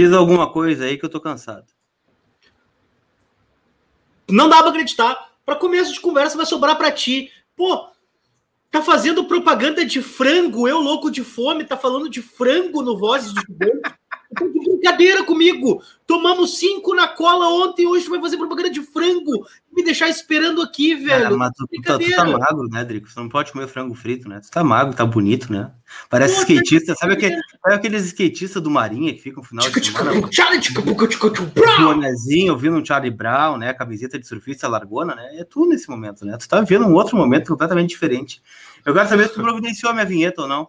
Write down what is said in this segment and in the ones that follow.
Diz alguma coisa aí que eu tô cansado. Não dá pra acreditar. Para começo de conversa vai sobrar para ti. Pô, tá fazendo propaganda de frango, eu louco de fome, tá falando de frango no Vozes do Gigante. Tá de brincadeira comigo. Tomamos cinco na cola ontem, hoje tu vai fazer propaganda de frango. Me deixar esperando aqui, velho. É, mas tu, tu, tá, tu, tá, magro, né, Drico? Você não pode comer frango frito, né? Tu tá magro, tá bonito, né? Parece Pô, skatista. Sabe, aquele, sabe aqueles skatistas do Marinha que ficam no final de semana? Bonezinho, ouvindo um Charlie Brown, né? Camiseta de surfista largona, né? É tu nesse momento, né? Tu tá vendo um outro momento completamente diferente. Eu quero saber se tu providenciou a minha vinheta ou não.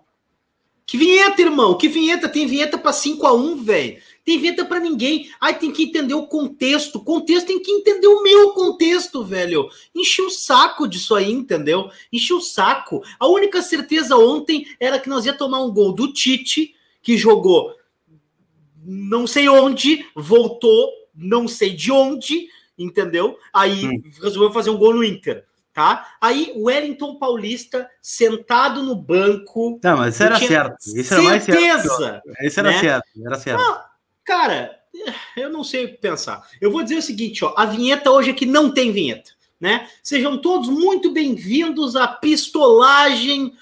Que vinheta, irmão? Que vinheta? Tem vinheta para 5 a 1 velho. Tem vinheta para ninguém. Aí tem que entender o contexto. Contexto tem que entender o meu contexto, velho. Enchi o saco disso aí, entendeu? Enchi o saco. A única certeza ontem era que nós ia tomar um gol do Tite, que jogou não sei onde, voltou não sei de onde, entendeu? Aí hum. resolveu fazer um gol no Inter tá? Aí o Wellington Paulista sentado no banco. Não, mas isso era certo. Isso era mais certo. Isso era né? certo, era certo. Não, cara, eu não sei o que pensar. Eu vou dizer o seguinte, ó, a vinheta hoje aqui não tem vinheta, né? Sejam todos muito bem-vindos à pistolagem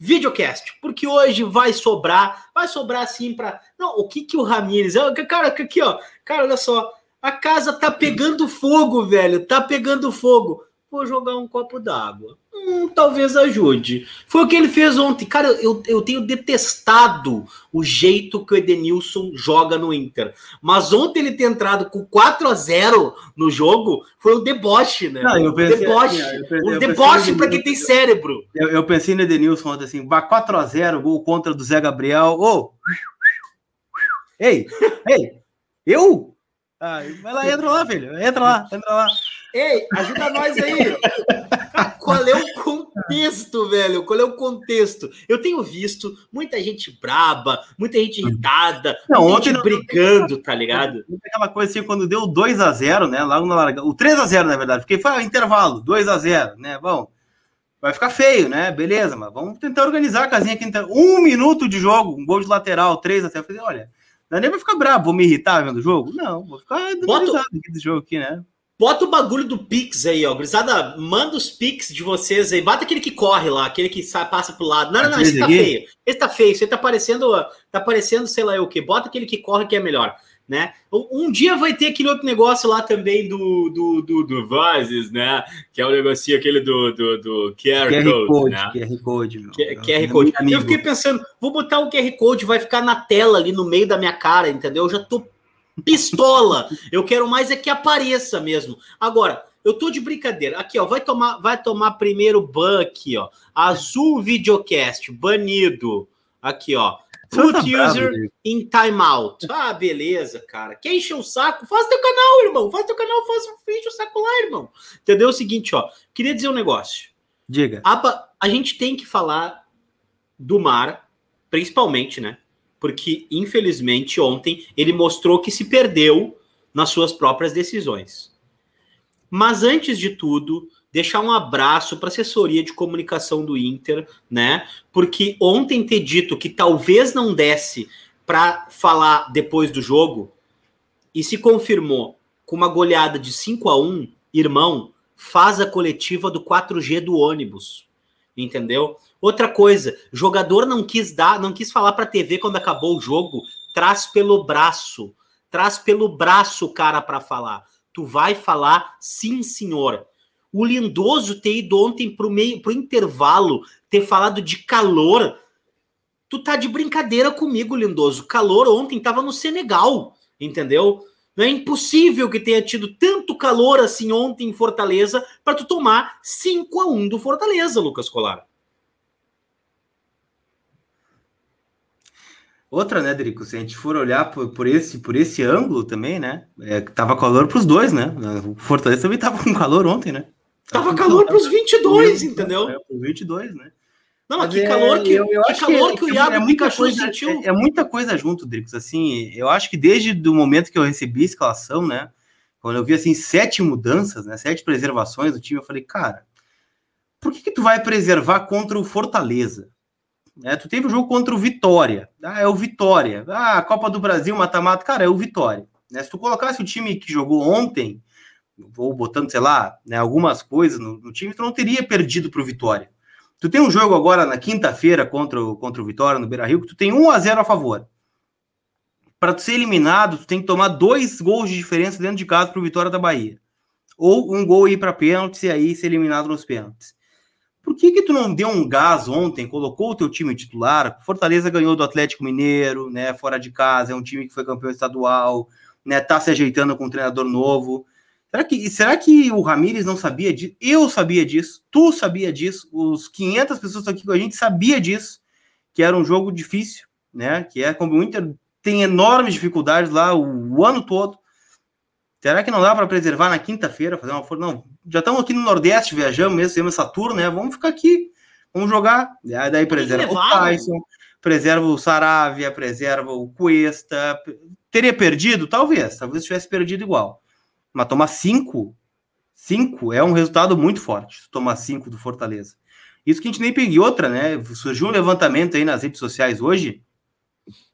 videocast, porque hoje vai sobrar, vai sobrar assim para Não, o que que o Ramires, cara, aqui ó, cara, olha só, a casa tá pegando fogo, velho, tá pegando fogo vou jogar um copo d'água. Hum, talvez ajude. Foi o que ele fez ontem. Cara, eu, eu tenho detestado o jeito que o Edenilson joga no Inter. Mas ontem ele ter entrado com 4 a 0 no jogo foi um deboche, né? Não, eu pensei, deboche. Assim, eu pensei, um deboche para quem tem cérebro. Eu, eu, pensei no Edenilson ontem assim: 4 a 0 gol contra do Zé Gabriel. Ô! Oh. Ei! Ei! Eu? Ah, vai lá, entra lá, filho. Entra lá, entra lá. Ei, ajuda nós aí. Qual é o contexto, velho? Qual é o contexto? Eu tenho visto muita gente braba, muita gente irritada, não, muita ontem gente brigando, não, tá ligado? Aquela coisa assim, quando deu 2 a 0 né? Logo na larga. O 3 a 0 na verdade, porque foi o intervalo, 2 a 0 né? Bom, vai ficar feio, né? Beleza, mas vamos tentar organizar a casinha aqui. Então. Um minuto de jogo, um gol de lateral, 3 a 0 Eu falei, olha, não é nem vai ficar bravo, vou me irritar vendo o jogo? Não, vou ficar Bota... aqui desse jogo aqui, né? Bota o bagulho do Pix aí, ó. Grisada, manda os Pix de vocês aí. Bota aquele que corre lá, aquele que sai, passa pro lado. Não, não, não, esse tá feio. Esse tá feio. Esse tá parecendo, tá parecendo, sei lá o que. Bota aquele que corre que é melhor, né? Um dia vai ter aquele outro negócio lá também do do, do, do Vozes, né? Que é o negocinho aquele do, do, do QR, QR Code, Code, né? QR Code, meu. QR, QR Code. Eu fiquei pensando, vou botar o QR Code, vai ficar na tela ali no meio da minha cara, entendeu? Eu já tô pistola. Eu quero mais é que apareça mesmo. Agora, eu tô de brincadeira. Aqui, ó, vai tomar, vai tomar primeiro ban aqui, ó. Azul Videocast, banido. Aqui, ó. Put tá user bravo, in timeout. Ah, beleza, cara. Quer encher o saco? Faz teu canal, irmão. Faz teu canal, faz enche o saco lá, irmão. Entendeu? É o seguinte, ó. Queria dizer um negócio. Diga. A, a gente tem que falar do mar, principalmente, né? Porque infelizmente ontem ele mostrou que se perdeu nas suas próprias decisões. Mas antes de tudo, deixar um abraço para a assessoria de comunicação do Inter, né? Porque ontem ter dito que talvez não desse para falar depois do jogo e se confirmou com uma goleada de 5 a 1, irmão, faz a coletiva do 4G do ônibus. Entendeu? Outra coisa, jogador não quis dar, não quis falar para a TV quando acabou o jogo, traz pelo braço, traz pelo braço o cara para falar. Tu vai falar, sim, senhor. O Lindoso ter ido ontem pro meio, pro intervalo, ter falado de calor. Tu tá de brincadeira comigo, Lindoso. Calor ontem tava no Senegal, entendeu? Não é impossível que tenha tido tanto calor assim ontem em Fortaleza para tu tomar 5 a 1 do Fortaleza, Lucas Colar. Outra, né, Drico? Se a gente for olhar por, por, esse, por esse ângulo também, né? É, tava calor para os dois, né? O Fortaleza também tava com calor ontem, né? Tava, tava calor para os 22, entendeu? É, para 22, né? Não, mas que é, calor que, eu, eu que, calor que, que, o Iago é muita coisa, sentiu. É, é, muita coisa junto, Dricos. Assim, eu acho que desde o momento que eu recebi a escalação, né? Quando eu vi assim sete mudanças, né? Sete preservações do time, eu falei, cara, por que, que tu vai preservar contra o Fortaleza? Né? Tu teve o um jogo contra o Vitória. Ah, é o Vitória. Ah, Copa do Brasil, mata-mata. Cara, é o Vitória. Né? Se tu colocasse o time que jogou ontem, vou botando, sei lá, né, algumas coisas no, no, time, tu não teria perdido para o Vitória. Tu tem um jogo agora na quinta-feira contra o, contra o Vitória, no Beira-Rio, que tu tem 1 a 0 a favor. Para tu ser eliminado, tu tem que tomar dois gols de diferença dentro de casa para o Vitória da Bahia. Ou um gol ir para pênaltis e aí ser eliminado nos pênaltis. Por que que tu não deu um gás ontem, colocou o teu time titular? Fortaleza ganhou do Atlético Mineiro, né, fora de casa, é um time que foi campeão estadual, né, tá se ajeitando com um treinador novo. Será que, será que o Ramires não sabia disso? Eu sabia disso, tu sabia disso, os 500 pessoas aqui com a gente sabia disso, que era um jogo difícil, né? Que é como o Inter tem enormes dificuldades lá o, o ano todo. Será que não dá para preservar na quinta-feira, fazer uma força? Não, já estamos aqui no Nordeste, viajamos mesmo, temos essa tour, né? Vamos ficar aqui, vamos jogar. Aí daí preserva o Tyson, preserva o Saravia, preserva o Cuesta. Teria perdido? Talvez, talvez tivesse perdido igual. Mas tomar cinco, cinco é um resultado muito forte. Tomar cinco do Fortaleza. Isso que a gente nem pegou outra, né? Surgiu um levantamento aí nas redes sociais hoje,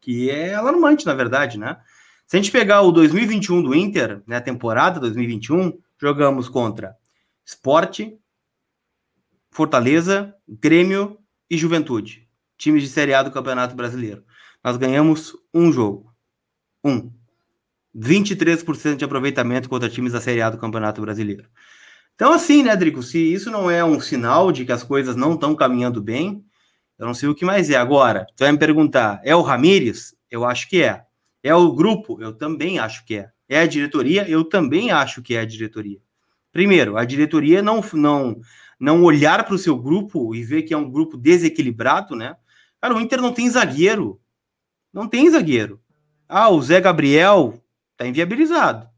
que é alarmante, na verdade, né? Se a gente pegar o 2021 do Inter, né, temporada 2021, jogamos contra Esporte, Fortaleza, Grêmio e Juventude, times de Série A do Campeonato Brasileiro. Nós ganhamos um jogo. Um. 23% de aproveitamento contra times da Série A do Campeonato Brasileiro. Então, assim, né, Drico, se isso não é um sinal de que as coisas não estão caminhando bem, eu não sei o que mais é. Agora, tu vai me perguntar, é o Ramires? Eu acho que é. É o grupo? Eu também acho que é. É a diretoria? Eu também acho que é a diretoria. Primeiro, a diretoria não, não, não olhar para o seu grupo e ver que é um grupo desequilibrado, né? Cara, o Inter não tem zagueiro. Não tem zagueiro. Ah, o Zé Gabriel tá inviabilizado.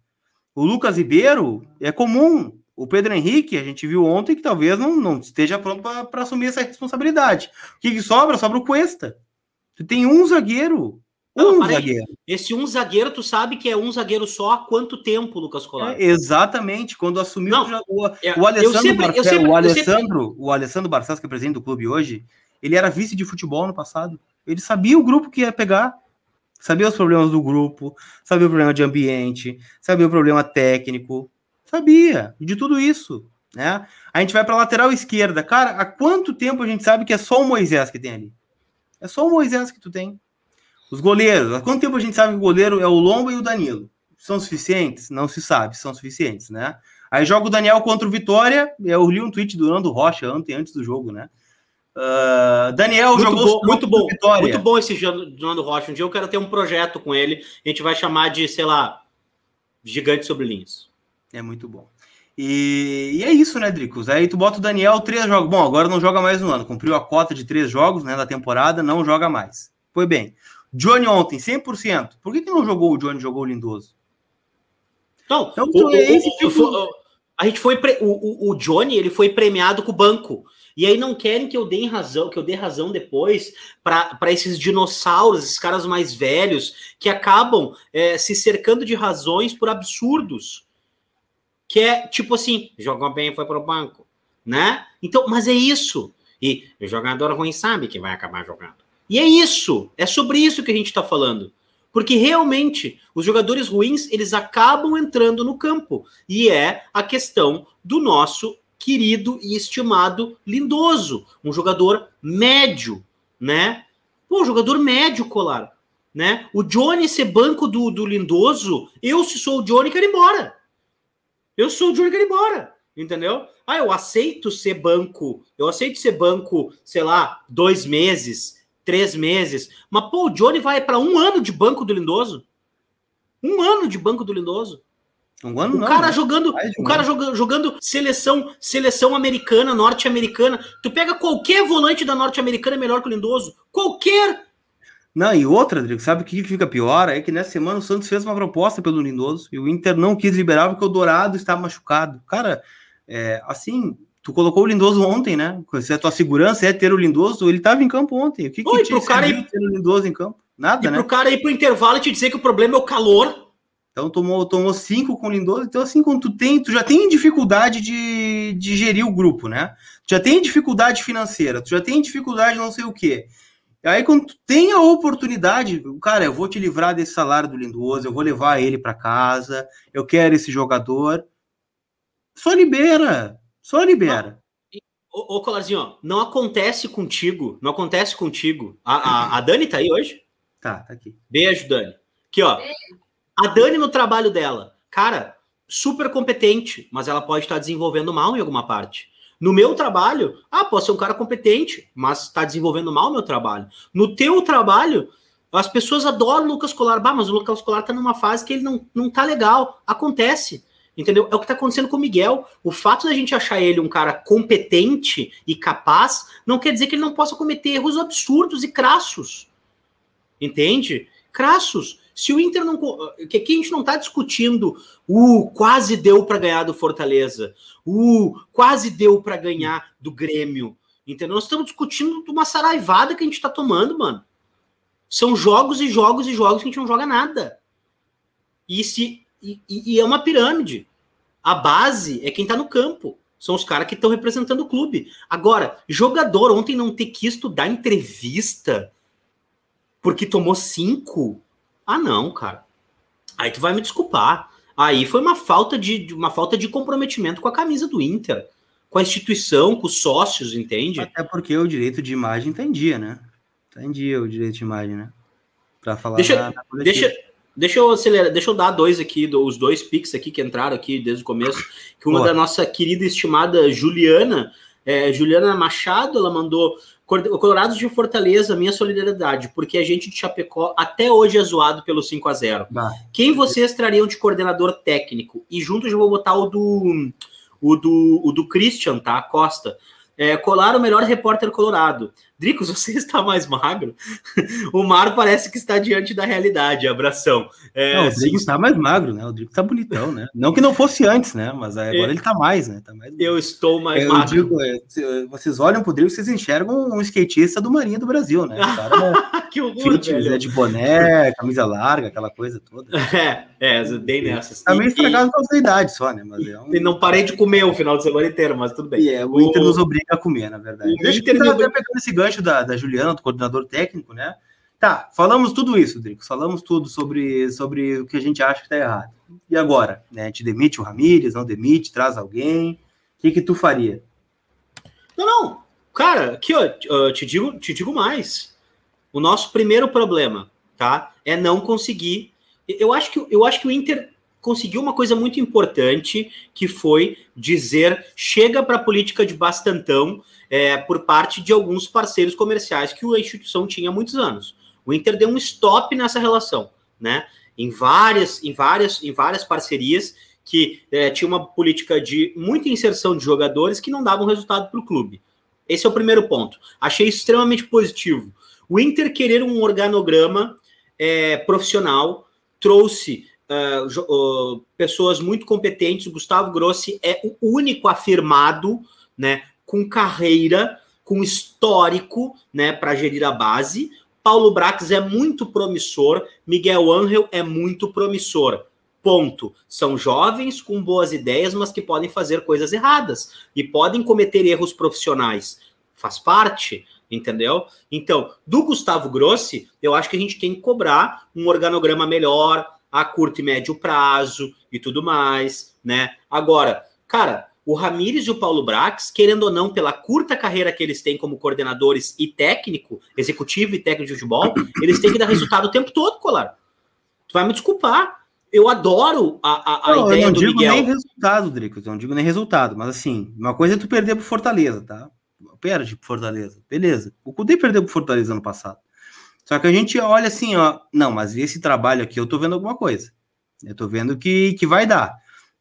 O Lucas Ribeiro é comum. O Pedro Henrique, a gente viu ontem que talvez não, não esteja pronto para assumir essa responsabilidade. O que, que sobra? Sobra o Cuesta. Tu tem um zagueiro. Não, um zagueiro. Esse um zagueiro, tu sabe que é um zagueiro só há quanto tempo, Lucas Colar? É, exatamente, quando assumiu não, o, é, o, Alessandro sempre, Barcel, sempre, o Alessandro, sempre... o Alessandro Barcelos, que é presidente do clube hoje, ele era vice de futebol no passado. Ele sabia o grupo que ia pegar, sabia os problemas do grupo, sabia o problema de ambiente, sabia o problema técnico, sabia de tudo isso, né? A gente vai para lateral esquerda, cara. Há quanto tempo a gente sabe que é só o Moisés que tem ali? É só o Moisés que tu tem. Os goleiros, há quanto tempo a gente sabe que o goleiro é o Lomba e o Danilo? São suficientes? Não se sabe, são suficientes, né? Aí joga o Daniel contra o Vitória, eu li um tweet do Nando Rocha ontem, antes do jogo, né? Uh, Daniel muito jogou bom, muito bom, Vitória. muito bom esse Nando Rocha. Um dia eu quero ter um projeto com ele, a gente vai chamar de, sei lá, Gigante sobre linhas. É muito bom. E, e, é isso, né, Dricos? Aí tu bota o Daniel três jogos. Bom, agora não joga mais no ano. Cumpriu a cota de três jogos né, da temporada, não joga mais. Foi bem. Johnny ontem, 100%. Por que, que não jogou o Johnny, jogou o Lindoso? Não, então, o, é esse tipo... o, a gente foi pre... o, o, Johnny ele foi premiado com o banco. E aí não querem que eu dê razão, que eu dê razão depois para esses dinossauros, esses caras mais velhos que acabam é, se cercando de razões por absurdos. Que é tipo assim, jogou bem, foi para o banco, né? Então, mas é isso. E o jogador ruim sabe que vai acabar jogando. E é isso, é sobre isso que a gente está falando. Porque realmente os jogadores ruins eles acabam entrando no campo. E é a questão do nosso querido e estimado Lindoso, um jogador médio, né? Pô, jogador médio, colar. Né? O Johnny ser banco do, do Lindoso, eu, se sou o Johnny, quero ir embora. Eu sou o Johnny, quero ir embora. Entendeu? Ah, eu aceito ser banco, eu aceito ser banco, sei lá, dois meses, três meses. Mas, pô, o Johnny vai para um ano de banco do Lindoso. Um ano de banco do Lindoso. Um ano o não, cara né? jogando, o cara jogando, jogando seleção, seleção americana, norte-americana. Tu pega qualquer volante da norte-americana é melhor que o Lindoso. Qualquer. Não, e outra, Rodrigo, sabe o que fica pior? É que nessa semana o Santos fez uma proposta pelo Lindoso e o Inter não quis liberar porque o Dourado estava machucado. Cara, é, assim, Tu colocou o Lindoso ontem, né? Se a tua segurança é ter o Lindoso, ele estava em campo ontem. O que, Oi, que pro cara ir... ter o Lindoso em campo? Nada, e né? pro cara ir pro intervalo e te dizer que o problema é o calor. Então tomou, tomou cinco com o Lindoso. Então, assim, quando tu tem, tu já tem dificuldade de, de gerir o grupo, né? Tu já tem dificuldade financeira, tu já tem dificuldade não sei o quê. Aí, quando tu tem a oportunidade, cara, eu vou te livrar desse salário do Lindoso, eu vou levar ele para casa, eu quero esse jogador. Só libera, só libera. Ô, ô Colarzinho, não acontece contigo, não acontece contigo. A, a, a, Dani tá aí hoje? Tá, tá aqui. Beijo, Dani. Aqui, ó. A Dani no trabalho dela, cara, super competente, mas ela pode estar desenvolvendo mal em alguma parte. No meu trabalho, ah, posso ser um cara competente, mas está desenvolvendo mal o meu trabalho. No teu trabalho, as pessoas adoram o Lucas Colar. Bah, mas o Lucas Colar está numa fase que ele não, não tá legal. Acontece. Entendeu? É o que está acontecendo com o Miguel. O fato da gente achar ele um cara competente e capaz não quer dizer que ele não possa cometer erros absurdos e crassos. Entende? Crassos. Se o Inter não. Que aqui a gente não está discutindo, uh, quase deu para ganhar do Fortaleza, uh, quase deu para ganhar do Grêmio. Entendeu? Nós estamos discutindo uma saraivada que a gente está tomando, mano. São jogos e jogos e jogos que a gente não joga nada. E, se, e, e é uma pirâmide. A base é quem está no campo. São os caras que estão representando o clube. Agora, jogador ontem não ter quis dar entrevista porque tomou cinco ah, não, cara. Aí tu vai me desculpar. Aí foi uma falta de uma falta de comprometimento com a camisa do Inter, com a instituição, com os sócios, entende? Até porque o direito de imagem entendia, né? Entendia o direito de imagem, né? Para falar. Deixa, na, na deixa, deixa eu acelerar, deixa eu dar dois aqui, os dois pics aqui que entraram aqui desde o começo. Que uma Boa. da nossa querida estimada Juliana, é, Juliana Machado, ela mandou Colorados de Fortaleza, minha solidariedade, porque a gente de Chapecó até hoje é zoado pelo 5 a 0 bah. Quem vocês trariam de coordenador técnico? E junto eu vou botar o do o do, o do Christian, tá? Costa. É, colar o melhor repórter colorado. Dricos, você está mais magro? o Mar parece que está diante da realidade. Abração. É, não, o Drico está mais magro, né? O Drico está bonitão, né? Não que não fosse antes, né? Mas agora é, ele está mais, né? Tá mais eu estou mais eu magro. Digo, é, vocês olham pro Drico, vocês enxergam um skatista do Marinha do Brasil, né? Cara, que horror, fitness, né? De boné, camisa larga, aquela coisa toda. É, é, dei nessas. Tá meio estragado com a idade só, né? Mas é um... E não parei de comer o final de semana inteiro, mas tudo bem. E é, o, o Inter nos obriga a comer, na verdade. O Deixa Inter eu até pegando esse gancho da, da Juliana, do coordenador técnico, né? Tá, falamos tudo isso, Drico. Falamos tudo sobre, sobre o que a gente acha que tá errado. E agora? Né? Gente demite o Ramires, não demite, traz alguém? O que, que tu faria? Não, não. Cara, aqui, ó, eu te digo, te digo mais. O nosso primeiro problema, tá? É não conseguir. Eu acho que, eu acho que o Inter conseguiu uma coisa muito importante, que foi dizer chega para a política de bastantão é, por parte de alguns parceiros comerciais que a instituição tinha há muitos anos. O Inter deu um stop nessa relação, né? Em várias, em várias, em várias parcerias que é, tinha uma política de muita inserção de jogadores que não davam resultado para o clube. Esse é o primeiro ponto. Achei extremamente positivo. O Inter querer um organograma é, profissional trouxe uh, uh, pessoas muito competentes. O Gustavo Grossi é o único afirmado, né, com carreira, com histórico, né, para gerir a base. Paulo Brax é muito promissor, Miguel Angel é muito promissor. Ponto. São jovens com boas ideias, mas que podem fazer coisas erradas e podem cometer erros profissionais. Faz parte, entendeu? Então, do Gustavo Grossi, eu acho que a gente tem que cobrar um organograma melhor, a curto e médio prazo e tudo mais, né? Agora, cara, o Ramires e o Paulo Brax, querendo ou não, pela curta carreira que eles têm como coordenadores e técnico, executivo e técnico de futebol, eles têm que dar resultado o tempo todo, Colar. Tu vai me desculpar. Eu adoro a, a, a não, ideia do Miguel. Eu não digo nem resultado, Drico. Eu não digo nem resultado. Mas assim, uma coisa é tu perder pro Fortaleza, tá? Perde pro Fortaleza. Beleza. O Cudê perdeu pro Fortaleza ano passado. Só que a gente olha assim, ó, não, mas esse trabalho aqui eu tô vendo alguma coisa. Eu tô vendo que, que vai dar.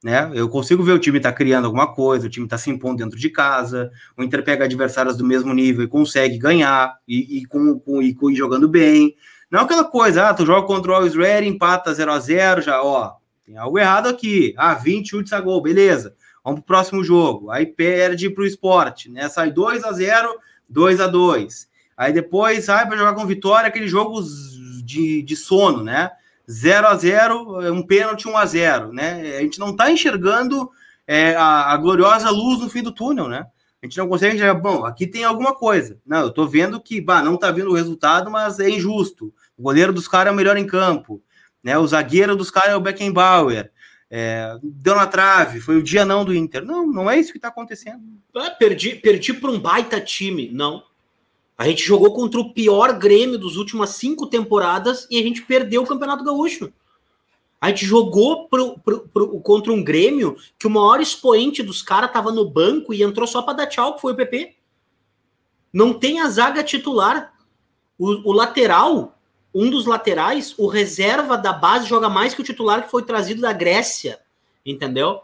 Né? Eu consigo ver o time tá criando alguma coisa, o time tá se impondo dentro de casa, o Inter pega adversários do mesmo nível e consegue ganhar, e, e, com, com, e, com, e jogando bem. Não é aquela coisa, ah, tu joga contra o Always Ready, empata 0 a 0 já, ó, tem algo errado aqui. Ah, 20 chutes a gol, beleza. Vamos pro próximo jogo. Aí perde pro esporte, né? Sai 2 a 0 2 a 2 Aí depois sai para jogar com vitória, aqueles jogos de, de sono, né? 0 a 0 um pênalti 1 a 0 né? A gente não está enxergando é, a, a, gloriosa luz no fim do túnel, né? A gente não consegue já, bom, aqui tem alguma coisa. Não, eu tô vendo que, bah, não tá vindo o resultado, mas é injusto. O goleiro dos caras é o melhor em campo, né? O zagueiro dos caras é o Beckenbauer. É, deu na trave, foi o dia não do Inter. Não, não é isso que tá acontecendo. Ah, perdi, perdi para um baita time. Não. A gente jogou contra o pior Grêmio dos últimas cinco temporadas e a gente perdeu o Campeonato Gaúcho. A gente jogou pro, pro, pro, contra um Grêmio que o maior expoente dos caras tava no banco e entrou só para dar tchau, que foi o PP. Não tem a zaga titular. O, o, lateral, um dos laterais, o reserva da base joga mais que o titular que foi trazido da Grécia. Entendeu?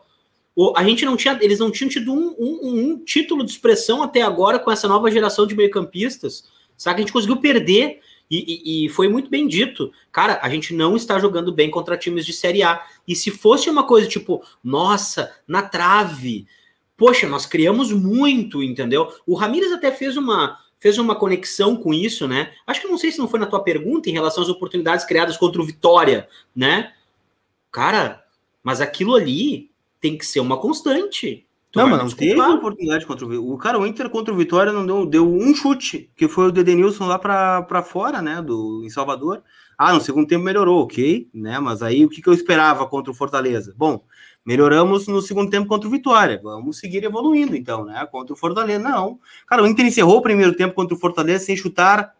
A gente não tinha, eles não tinham tido um, um, um título de expressão até agora com essa nova geração de meio-campistas. Sabe que a gente conseguiu perder e, e, e, foi muito bem dito. Cara, a gente não está jogando bem contra times de Série A. E se fosse uma coisa tipo, nossa, na trave, poxa, nós criamos muito, entendeu? O Ramires até fez uma, fez uma conexão com isso, né? Acho que não sei se não foi na tua pergunta em relação às oportunidades criadas contra o Vitória, né? Cara, mas aquilo ali tem que ser uma constante. Tu não, mas não teve oportunidade contra o O cara, o Inter contra o Vitória não deu, deu um chute, que foi o Dedenilson lá para fora, né, do, em Salvador. Ah, no segundo tempo melhorou, ok, né, mas aí o que, que eu esperava contra o Fortaleza? Bom, melhoramos no segundo tempo contra o Vitória, vamos seguir evoluindo então, né, contra o Fortaleza, não. Cara, o Inter encerrou o primeiro tempo contra o Fortaleza sem chutar,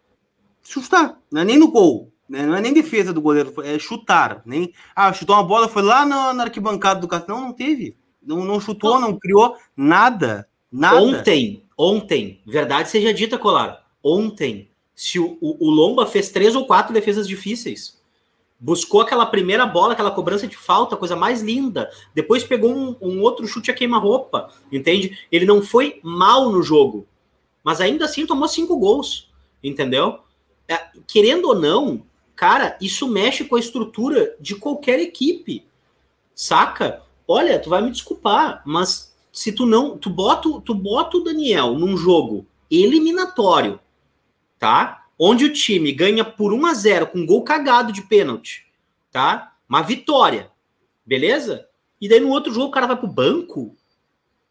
chutar, não é nem no gol, né, não é nem defesa do goleiro, é chutar, nem, ah, chutou uma bola, foi lá na, na arquibancada do cartão, não, não teve, não, não chutou, não criou nada. Nada. Ontem, ontem, verdade seja dita, Colar. Ontem, se o, o, o Lomba fez três ou quatro defesas difíceis. Buscou aquela primeira bola, aquela cobrança de falta, coisa mais linda. Depois pegou um, um outro chute a queima-roupa, entende? Ele não foi mal no jogo, mas ainda assim tomou cinco gols, entendeu? É, querendo ou não, cara, isso mexe com a estrutura de qualquer equipe, saca? olha, tu vai me desculpar, mas se tu não, tu bota, tu bota o Daniel num jogo eliminatório, tá? Onde o time ganha por 1 a 0 com um gol cagado de pênalti, tá? Uma vitória. Beleza? E daí no outro jogo o cara vai pro banco?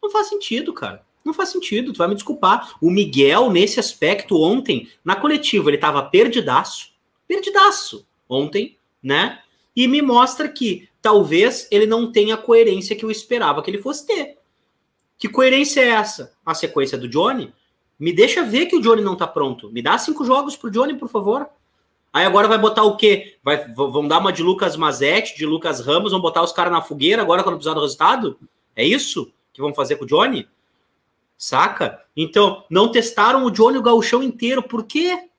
Não faz sentido, cara. Não faz sentido, tu vai me desculpar. O Miguel, nesse aspecto, ontem, na coletiva, ele tava perdidaço. Perdidaço. Ontem, né? E me mostra que talvez ele não tenha a coerência que eu esperava que ele fosse ter. Que coerência é essa? A sequência do Johnny? Me deixa ver que o Johnny não tá pronto. Me dá cinco jogos pro Johnny, por favor. Aí agora vai botar o quê? Vai, vão dar uma de Lucas Mazetti, de Lucas Ramos, vão botar os caras na fogueira agora quando precisar do resultado? É isso que vão fazer com o Johnny? Saca? Então, não testaram o Johnny o gauchão inteiro. Por quê?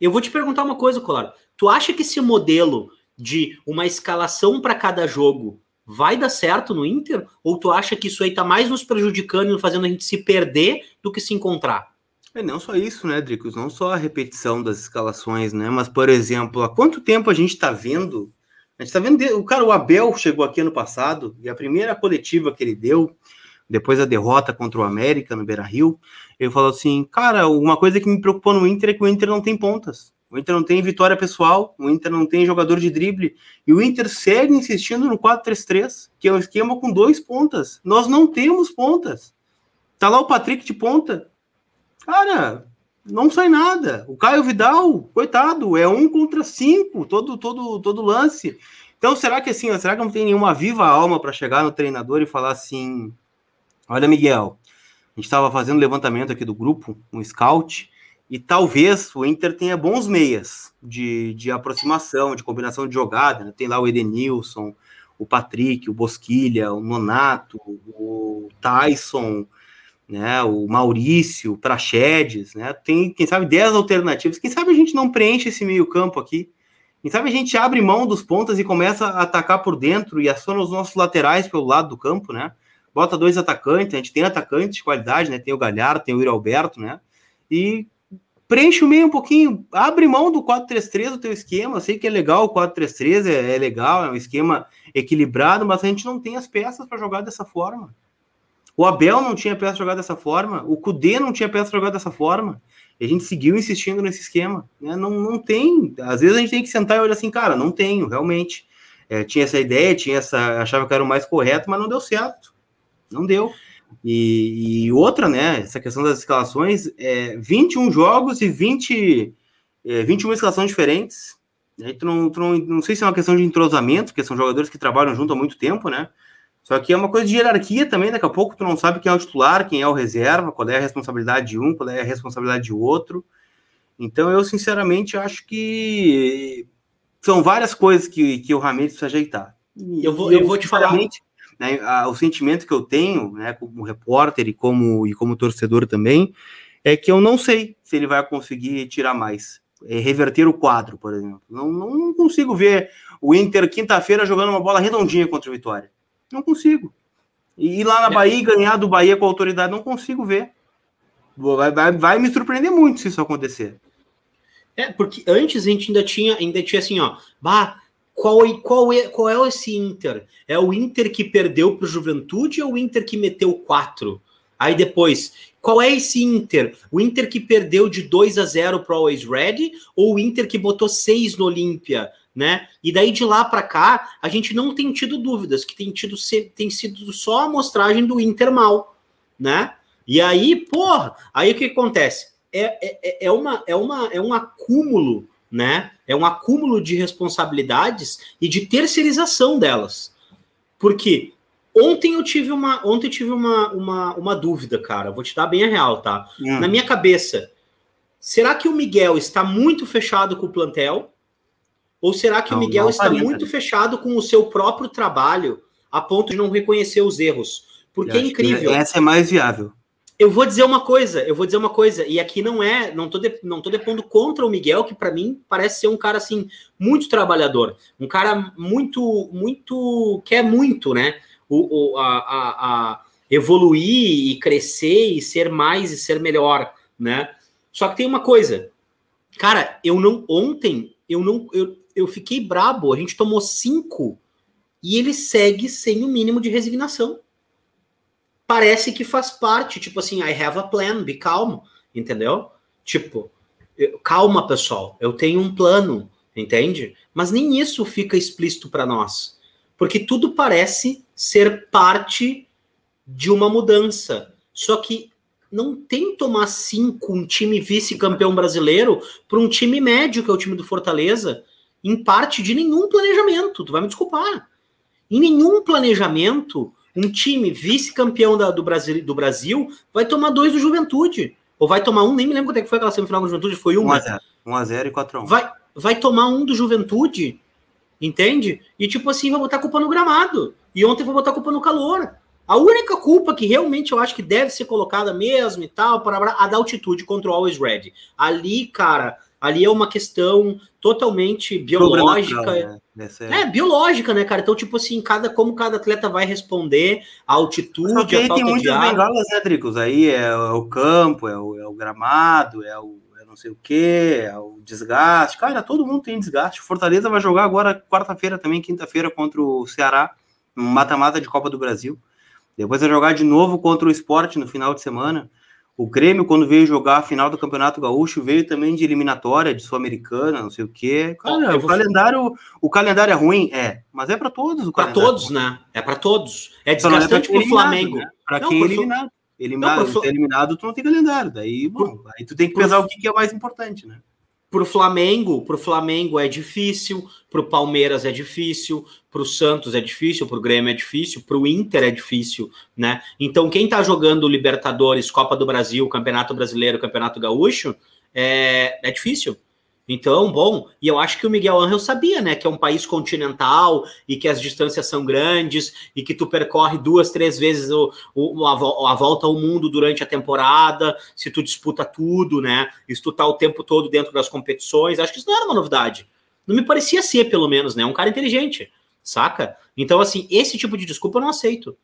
Eu vou te perguntar uma coisa, Colaro. Tu acha que esse modelo de uma escalação para cada jogo vai dar certo no Inter? Ou tu acha que isso aí tá mais nos prejudicando e fazendo a gente se perder do que se encontrar? É não só isso, né, Dricos? Não só a repetição das escalações, né? Mas, por exemplo, há quanto tempo a gente está vendo? A gente está vendo. O cara, o Abel chegou aqui ano passado e a primeira coletiva que ele deu, depois da derrota contra o América no Beira Rio, ele falou assim: Cara, uma coisa que me preocupou no Inter é que o Inter não tem pontas. O Inter não tem vitória pessoal, o Inter não tem jogador de drible, e o Inter segue insistindo no 4-3-3, que é um esquema com dois pontas. Nós não temos pontas. Tá lá o Patrick de ponta. Cara, não sai nada. O Caio Vidal, coitado, é um contra cinco, todo, todo, todo lance. Então, será que assim, será que não tem nenhuma viva alma para chegar no treinador e falar assim: olha, Miguel, a gente estava fazendo levantamento aqui do grupo, um scout, e talvez o Inter tenha bons meias de, de aproximação, de combinação de jogada. Né? Tem lá o Edenilson, o Patrick, o Bosquilha, o Nonato, o Tyson, né? o Maurício, o Praxedes. Né? Tem, quem sabe, 10 alternativas. Quem sabe a gente não preenche esse meio-campo aqui. Quem sabe a gente abre mão dos pontas e começa a atacar por dentro e aciona os nossos laterais pelo lado do campo, né? Bota dois atacantes, a gente tem atacantes de qualidade, né? Tem o Galhardo, tem o Yuri Alberto, né? E preenche o meio um pouquinho, abre mão do 4-3-3 o teu esquema. Sei que é legal o 4-3-3, é, é, legal, é um esquema equilibrado, mas a gente não tem as peças para jogar dessa forma. O Abel não tinha peça para jogar dessa forma, o Cudê não tinha peça para jogar dessa forma. E a gente seguiu insistindo nesse esquema. Né? Não, não tem. Às vezes a gente tem que sentar e olhar assim, cara, não tenho, realmente. É, tinha essa ideia, tinha essa. achava que era o mais correto, mas não deu certo. Não deu. E, e, outra, né? Essa questão das escalações, é 21 jogos e 20, é, 21 escalações diferentes. Aí tu não, tu não, não sei se é uma questão de entrosamento, porque são jogadores que trabalham junto há muito tempo, né? Só que é uma coisa de hierarquia também, daqui a pouco tu não sabe quem é o titular, quem é o reserva, qual é a responsabilidade de um, qual é a responsabilidade de outro. Então eu, sinceramente, acho que são várias coisas que, que o Ramires precisa ajeitar. E eu vou, eu, eu vou te falar. Né, a, o sentimento que eu tenho, né, como repórter e como, e como torcedor também, é que eu não sei se ele vai conseguir tirar mais. É, reverter o quadro, por exemplo. Não, não consigo ver o Inter quinta-feira jogando uma bola redondinha contra o Vitória. Não consigo. E ir lá na é. Bahia e ganhar do Bahia com autoridade, não consigo ver. Vai, vai, vai me surpreender muito se isso acontecer. É, porque antes a gente ainda tinha, ainda tinha assim, ó, bah, qual, é, qual, é, qual é esse Inter? É o Inter que perdeu para o Juventude ou o Inter que meteu quatro? Aí depois, qual é esse Inter? O Inter que perdeu de 2 a 0 para o Always Ready ou o Inter que botou 6 no Olímpia? Né? E daí de lá para cá, a gente não tem tido dúvidas, que tem, tido, tem sido só a amostragem do Inter mal, né? E aí, porra, aí o que acontece? É, é, é, uma, é, uma, é um acúmulo, né? É um acúmulo de responsabilidades e de terceirização delas. Porque ontem eu tive uma, ontem eu tive uma, uma, uma dúvida, cara. Vou te dar bem a real, tá? Hum. Na minha cabeça, será que o Miguel está muito fechado com o plantel? Ou será que não, o Miguel está muito fechado com o seu próprio trabalho a ponto de não reconhecer os erros? Porque é incrível. Essa é mais viável. Eu vou dizer uma coisa, eu vou dizer uma coisa, e aqui não é, não tô, de, não tô depondo contra o Miguel, que para mim parece ser um cara assim muito trabalhador, um cara muito, muito quer muito, né? O, o a, a, a, evoluir e crescer e ser mais e ser melhor, né? Só que tem uma coisa, cara, eu não ontem eu não eu, eu fiquei brabo, a gente tomou cinco e ele segue sem o mínimo de resignação parece que faz parte, tipo assim, I have a plan, be calmo, entendeu? Tipo, eu, calma, pessoal, eu tenho um plano, entende? Mas nem isso fica explícito para nós, porque tudo parece ser parte de uma mudança. Só que não tem tomar cinco um time vice-campeão brasileiro para um time médio, que é o time do Fortaleza, em parte de nenhum planejamento. Tu vai me desculpar. Em nenhum planejamento um time vice-campeão do Brasil, do Brasil vai tomar dois do Juventude. Ou vai tomar um, nem me lembro quanto é que foi aquela semifinal do Juventude, foi um. 1x0. 1x0 e 4x1. Vai, vai tomar um do Juventude, entende? E tipo assim, vai botar a culpa no gramado. E ontem vai botar a culpa no calor. A única culpa que realmente eu acho que deve ser colocada mesmo e tal, para a da altitude contra o Always Red. Ali, cara, ali é uma questão totalmente biológica. Né? É... é... biológica, né, cara? Então, tipo assim, cada, como cada atleta vai responder, a altitude, Só que aí a falta tem muitas bengalas, né, Dricos? Aí é, é, o campo, é o, é o gramado, é o é não sei o que, é o desgaste. Cara, todo mundo tem desgaste. Fortaleza vai jogar agora quarta-feira também, quinta-feira, contra o Ceará, no mata-mata de Copa do Brasil. Depois vai jogar de novo contra o esporte no final de semana. O Grêmio, quando veio jogar a final do Campeonato Gaúcho, veio também de eliminatória, de Sul-Americana, não sei o quê. Cara, o, calendário, o calendário é ruim? É, mas é para todos. Para todos, né? É para todos. É desgastante para o Flamengo. Né? Para quem é eliminado. Eliminado, não, pro... eliminado, tu não tem calendário. Daí, bom, aí tu tem que pensar o que é mais importante, né? Pro Flamengo, pro Flamengo é difícil, pro Palmeiras é difícil, pro Santos é difícil, pro Grêmio é difícil, pro Inter é difícil, né? Então quem tá jogando Libertadores, Copa do Brasil, Campeonato Brasileiro, Campeonato Gaúcho, é, é difícil. Então, bom, e eu acho que o Miguel Angel sabia, né, que é um país continental e que as distâncias são grandes e que tu percorre duas, três vezes o, o, a, a, volta ao mundo durante a temporada, se tu disputa tudo, né, se tu tá o tempo todo dentro das competições, acho que isso não era uma novidade. Não me parecia ser, pelo menos, né, um cara inteligente, saca? Então, assim, esse tipo de desculpa eu não aceito,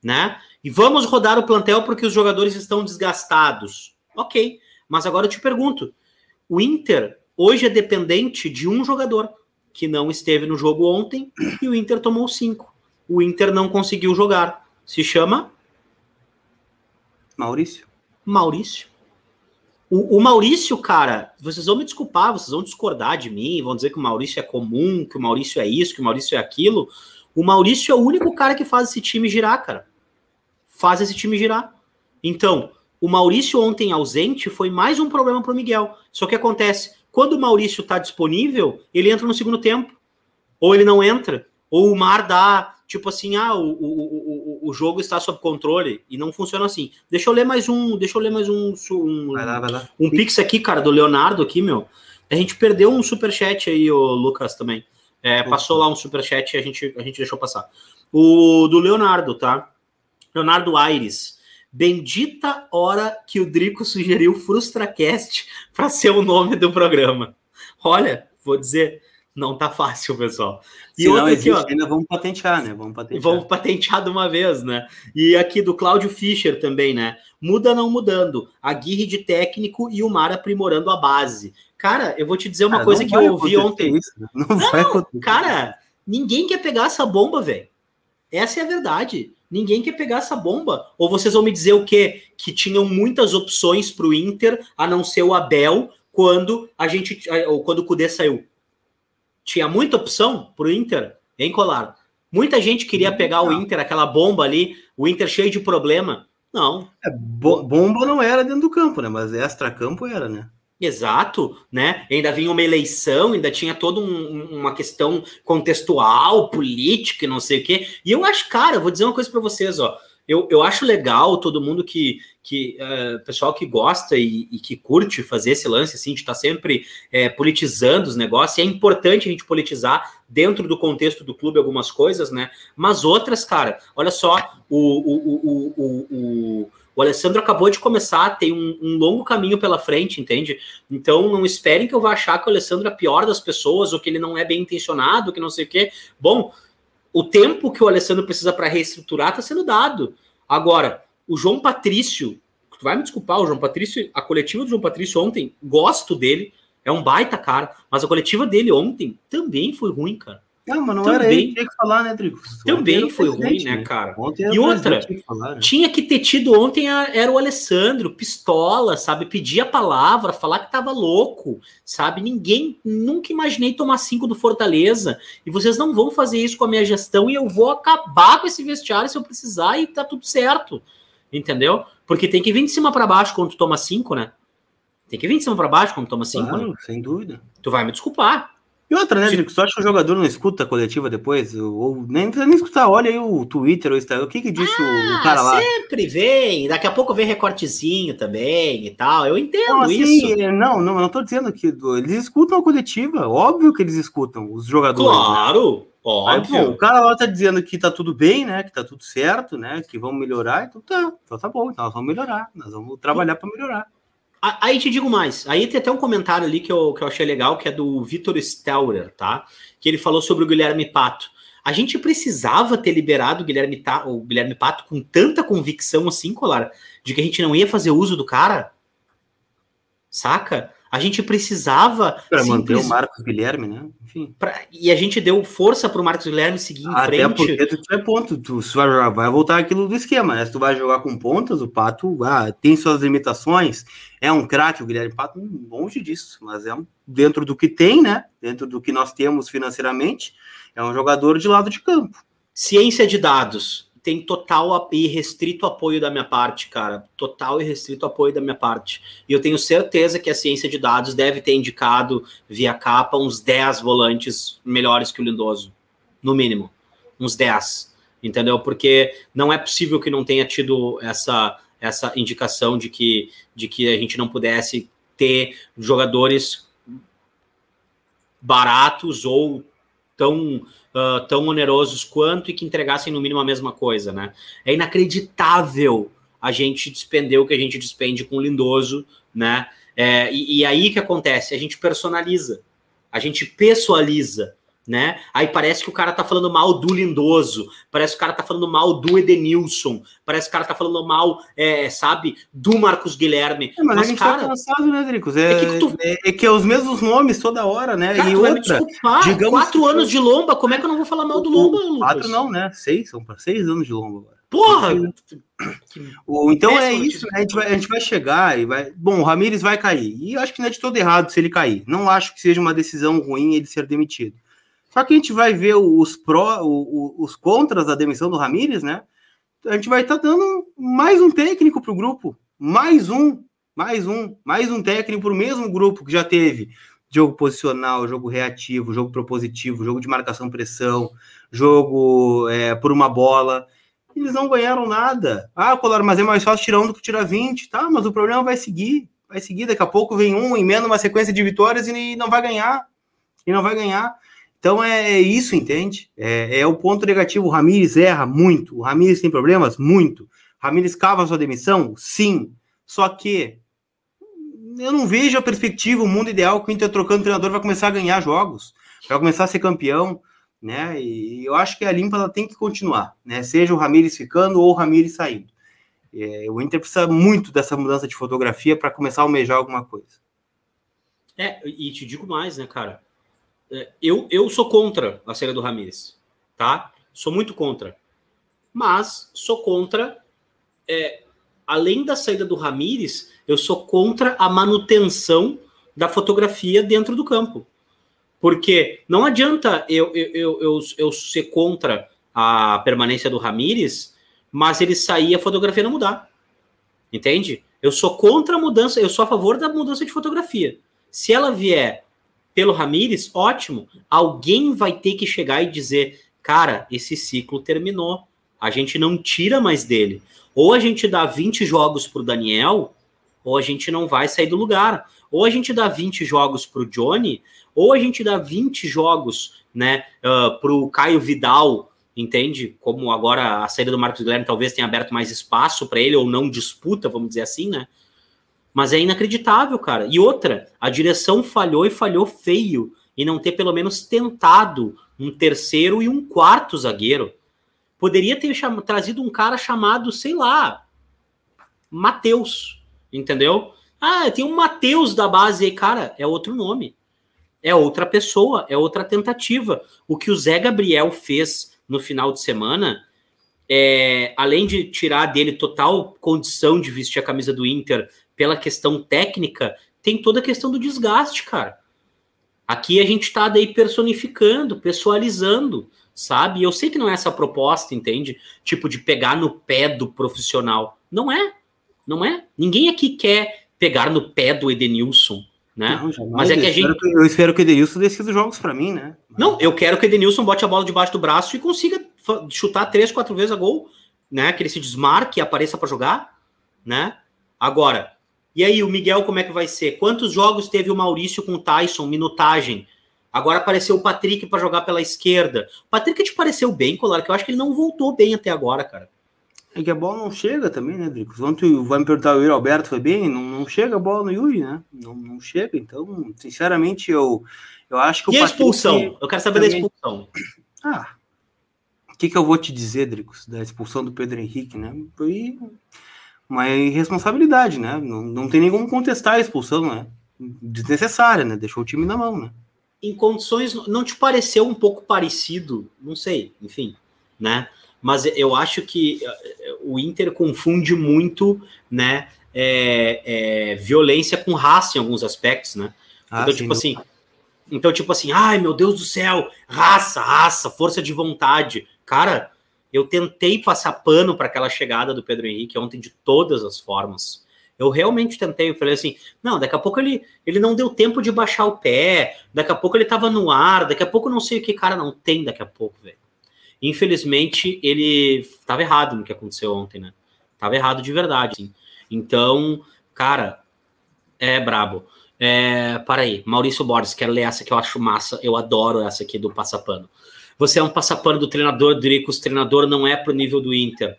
né? E vamos rodar o plantel porque os jogadores estão desgastados. Ok, mas agora eu te pergunto, o Inter hoje é dependente de um jogador que não esteve no jogo ontem e o Inter tomou cinco. O Inter não conseguiu jogar. Se chama Maurício. Maurício. O, o, Maurício, cara, vocês vão me desculpar, vocês vão discordar de mim, vão dizer que o Maurício é comum, que o Maurício é isso, que o Maurício é aquilo. O Maurício é o único cara que faz esse time girar, cara. faz esse time girar. Então, o Maurício ontem ausente foi mais um problema para o Miguel. Só que acontece, quando o Maurício está disponível, ele entra no segundo tempo. Ou ele não entra. Ou o Mar dá, tipo assim, ah, o, o, o, o jogo está sob controle. E não funciona assim. Deixa eu ler mais um. Deixa eu ler mais um. Um, Vai lá, vai lá. um pix aqui, cara, do Leonardo aqui, meu. A gente perdeu um superchat aí, o Lucas, também. É, passou lá um superchat e a gente, a gente deixou passar. O do Leonardo, tá? Leonardo Aires. Bendita hora que o Drico sugeriu FrustraCast para ser o nome do programa. Olha, vou dizer, não tá fácil, pessoal. E Se outra aqui, ó, ainda vamos patentear, né? Vamos patentear. Vamos patentear de uma vez, né? E aqui do Cláudio Fischer também, né? Muda não mudando. A Guirre de técnico e o Mar aprimorando a base. Cara, eu vou te dizer uma cara, coisa que eu ouvi ontem. Isso. Não, não vai não, cara, ninguém quer pegar essa bomba, velho. Essa é a verdade. Ninguém quer pegar essa bomba. Ou vocês vão me dizer o quê? Que tinham muitas opções para o Inter, a não ser o Abel, quando a gente. Ou quando o Cudê saiu. Tinha muita opção para o Inter, hein, Colar? Muita gente queria pegar o Inter, aquela bomba ali, o Inter cheio de problema. Não. É, bo bomba não era dentro do campo, né? Mas extra-campo era, né? Exato, né? Ainda vinha uma eleição, ainda tinha toda um, uma questão contextual, política não sei o quê. E eu acho, cara, vou dizer uma coisa para vocês, ó. Eu, eu acho legal todo mundo que, que uh, pessoal que gosta e, e, que curte fazer esse lance, assim, de estar tá sempre é, politizando os negócios. E é importante a gente politizar dentro do contexto do clube algumas coisas, né? Mas outras, cara, olha só, o, o, o, o, o o Alessandro acabou de começar, tem um, um, longo caminho pela frente, entende? Então não esperem que eu vá achar que o Alessandro é pior das pessoas ou que ele não é bem intencionado, que não sei o quê. Bom, o tempo que o Alessandro precisa para reestruturar está sendo dado. Agora, o João Patrício, tu vai me desculpar, o João Patrício, a coletiva do João Patrício ontem, gosto dele, é um baita cara, mas a coletiva dele ontem também foi ruim, cara. Não, mas não também, era ele que tinha que falar, né, Drico? Também foi ruim, né, cara? Ontem e outra, que falar, né? tinha que ter tido ontem a, era o Alessandro, pistola, sabe? Pedir a palavra, falar que tava louco, sabe? Ninguém, nunca imaginei tomar cinco do Fortaleza. E vocês não vão fazer isso com a minha gestão e eu vou acabar com esse vestiário se eu precisar e tá tudo certo. Entendeu? Porque tem que vir de cima para baixo quando tu toma cinco, né? Tem que vir de cima para baixo quando toma cinco, claro, né? Sem dúvida. Tu vai me desculpar. E outra, né, Drico? Você acha que o jogador não escuta a coletiva depois? Ou nem precisa nem escutar, olha aí o Twitter ou Instagram. O que que disse ah, o cara lá? Sempre vem. Daqui a pouco vem recortezinho também e tal. Eu entendo não, assim, isso. Não, não, não tô dizendo que eles escutam a coletiva. Óbvio que eles escutam, os jogadores. Né? Claro, né? óbvio. Aí, pô, o cara lá tá dizendo que tá tudo bem, né? Que tá tudo certo, né? Que vamos melhorar. Então tá, então tá bom. Então nós vamos melhorar. Nós vamos trabalhar para melhorar. Aí te digo mais. Aí tem até um comentário ali que eu, que eu achei legal, que é do Vitor Stelrer, tá? Que ele falou sobre o Guilherme Pato. A gente precisava ter liberado o Guilherme, o Guilherme Pato com tanta convicção assim, Colar, de que a gente não ia fazer uso do cara? Saca? A gente precisava. Para manter o Marcos Guilherme, né? Enfim. Pra... E a gente deu força para o Marcos Guilherme seguir em Até frente. porque tu tiver ponto. Tu vai, jogar, vai voltar aquilo do esquema, né? Se tu vai jogar com pontas, o Pato ah, tem suas limitações. É um craque, o Guilherme Pato, longe disso. Mas é um, dentro do que tem, né? Dentro do que nós temos financeiramente, é um jogador de lado de campo. Ciência de dados tem total e restrito apoio da minha parte, cara. Total e restrito apoio da minha parte. E eu tenho certeza que a ciência de dados deve ter indicado via capa uns 10 volantes melhores que o Lindoso. No mínimo. Uns 10. Entendeu? Porque não é possível que não tenha tido essa, essa indicação de que, de que a gente não pudesse ter jogadores baratos ou tão uh, tão onerosos quanto e que entregassem no mínimo a mesma coisa, né? É inacreditável a gente despender o que a gente despende com Lindoso, né? É, e, e aí que acontece? A gente personaliza, a gente pessoaliza, né? Aí parece que o cara tá falando mal do Lindoso, parece que o cara tá falando mal do Edenilson, parece que o cara tá falando mal, é, sabe, do Marcos Guilherme. É, mas, mas, a gente tá cara, tá cansado, né, Dricos? É, é, que tu... é, é, que é os mesmos nomes toda hora, né? Cara, e outra, digamos quatro anos de lomba, como é que eu não vou falar mal do lomba, Lucas? Quatro não, né? Seis, são seis anos de lomba agora. Porra! O, então é isso, né? a, gente vai, a gente vai chegar e vai. Bom, o Ramires vai cair. E eu acho que não é de todo errado se ele cair. Não acho que seja uma decisão ruim ele ser demitido. Só que a gente vai ver os pró, os contras da demissão do Ramires, né? a gente vai estar tá dando mais um técnico para o grupo. Mais um, mais um, mais um técnico para o mesmo grupo que já teve jogo posicional, jogo reativo, jogo propositivo, jogo de marcação-pressão, jogo é, por uma bola. Eles não ganharam nada. Ah, Colar, mas é mais fácil tirar um do que tirar 20. Tá, mas o problema vai seguir. Vai seguir. Daqui a pouco vem um, emenda uma sequência de vitórias e não vai ganhar. E não vai ganhar. Então é, é isso, entende? É, é o ponto negativo. O Ramires erra muito. O Ramires tem problemas? Muito. Ramires cava sua demissão? Sim. Só que eu não vejo a perspectiva, o mundo ideal que o Inter trocando treinador vai começar a ganhar jogos, vai começar a ser campeão, né? E eu acho que a limpa ela tem que continuar, né? Seja o Ramires ficando ou o Ramires saindo. É, o Inter precisa muito dessa mudança de fotografia para começar a almejar alguma coisa. É, e te digo mais, né, cara? É, eu, eu sou contra a saída do Ramires, tá? Sou muito contra. Mas sou contra, é, além da saída do Ramires, eu sou contra a manutenção da fotografia dentro do campo. Porque não adianta eu, eu, eu, eu, eu ser contra a permanência do Ramires, mas ele sair e a fotografia não mudar. Entende? Eu sou contra a mudança, eu sou a favor da mudança de fotografia. Se ela vier pelo Ramires, ótimo. Alguém vai ter que chegar e dizer: cara, esse ciclo terminou. A gente não tira mais dele. Ou a gente dá 20 jogos para o Daniel, ou a gente não vai sair do lugar. Ou a gente dá 20 jogos para o Johnny, ou a gente dá 20 jogos né, uh, para o Caio Vidal, entende? Como agora a saída do Marcos Guilherme talvez tenha aberto mais espaço para ele, ou não disputa, vamos dizer assim, né? Mas é inacreditável, cara. E outra, a direção falhou e falhou feio e não ter pelo menos tentado um terceiro e um quarto zagueiro. Poderia ter trazido um cara chamado, sei lá, Matheus entendeu? Ah, tem um Matheus da base aí, cara, é outro nome. É outra pessoa, é outra tentativa. O que o Zé Gabriel fez no final de semana, é, além de tirar dele total condição de vestir a camisa do Inter pela questão técnica, tem toda a questão do desgaste, cara. Aqui a gente tá daí personificando, pessoalizando, sabe? Eu sei que não é essa a proposta, entende? Tipo, de pegar no pé do profissional. Não é. Não é? Ninguém aqui quer pegar no pé do Edenilson, né? Não, Mas é que a gente. Que, eu espero que o Edenilson decida os jogos para mim, né? Não, eu quero que o Edenilson bote a bola debaixo do braço e consiga chutar três, quatro vezes a gol, né? Que ele se desmarque e apareça para jogar, né? Agora, e aí o Miguel como é que vai ser? Quantos jogos teve o Maurício com o Tyson, minutagem? Agora apareceu o Patrick para jogar pela esquerda. O Patrick te pareceu bem, Colar, que eu acho que ele não voltou bem até agora, cara. É que a bola não chega também, né, Dricos? Ontem vai me perguntar, o Yuri Alberto foi bem? Não, não chega a bola no Yuri, né? Não, não chega. Então, sinceramente, eu, eu acho que e o. E a expulsão? Eu quero saber também... da expulsão. Ah. O que, que eu vou te dizer, Dricos, da expulsão do Pedro Henrique, né? Foi uma irresponsabilidade, né? Não, não tem nem como contestar a expulsão, né? Desnecessária, né? Deixou o time na mão, né? Em condições. Não te pareceu um pouco parecido? Não sei, enfim, né? mas eu acho que eh, o Inter confunde muito, né, é, é, violência com raça em alguns aspectos, né? Ah, então, tipo assim, então, tipo assim, ai meu Deus do céu, raça, raça, força de vontade. Cara, eu tentei passar pano para aquela chegada do Pedro Henrique ontem de todas as formas. Eu realmente tentei, eu falei assim, não, daqui a pouco ele, ele não deu tempo de baixar o pé, daqui a pouco ele tava no ar, daqui a pouco não sei o que, cara, não tem daqui a pouco, velho. Infelizmente, ele estava errado no que aconteceu ontem, né? Tava errado de verdade. Assim. Então, cara, é brabo. É, para aí, Maurício Borges, quero ler essa que eu acho massa. Eu adoro essa aqui do passapano. Você é um passapano do treinador, Dricos. Treinador não é pro nível do Inter.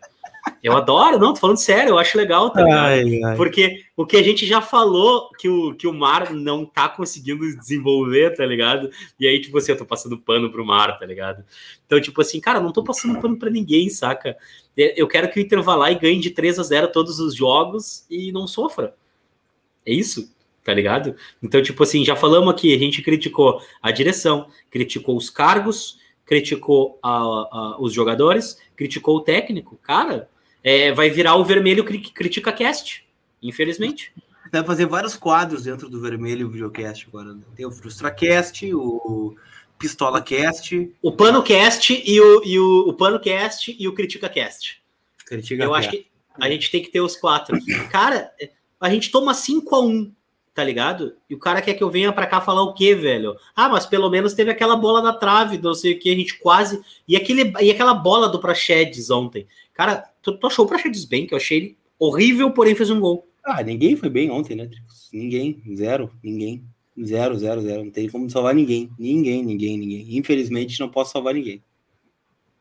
Eu adoro, não, tô falando sério, eu acho legal, tá ai, ai. Porque o que a gente já falou que o, que o Mar não tá conseguindo desenvolver, tá ligado? E aí, tipo assim, eu tô passando pano pro Mar, tá ligado? Então, tipo assim, cara, não tô passando pano pra ninguém, saca? Eu quero que o Inter vá lá e ganhe de 3 a 0 todos os jogos e não sofra. É isso, tá ligado? Então, tipo assim, já falamos aqui, a gente criticou a direção, criticou os cargos, criticou a, a, os jogadores, criticou o técnico. Cara, é, vai virar o vermelho critica cast, infelizmente. Vai fazer vários quadros dentro do vermelho videocast agora. Né? Tem o FrustraCast, o PistolaCast. O PanoCast e o, e o, o PanoCast e o CriticaCast. Critica eu acho que a gente tem que ter os quatro. Cara, a gente toma 5 a 1 tá ligado? E o cara quer que eu venha para cá falar o quê, velho? Ah, mas pelo menos teve aquela bola na trave, não sei o que, a gente quase. E, aquele, e aquela bola do Praxedes ontem. Cara, tu, tu achou o Praxedes bem, que eu achei ele horrível, porém fez um gol. Ah, ninguém foi bem ontem, né? Ninguém, zero, ninguém. Zero, zero, zero. Não tem como salvar ninguém. Ninguém, ninguém, ninguém. Infelizmente, não posso salvar ninguém.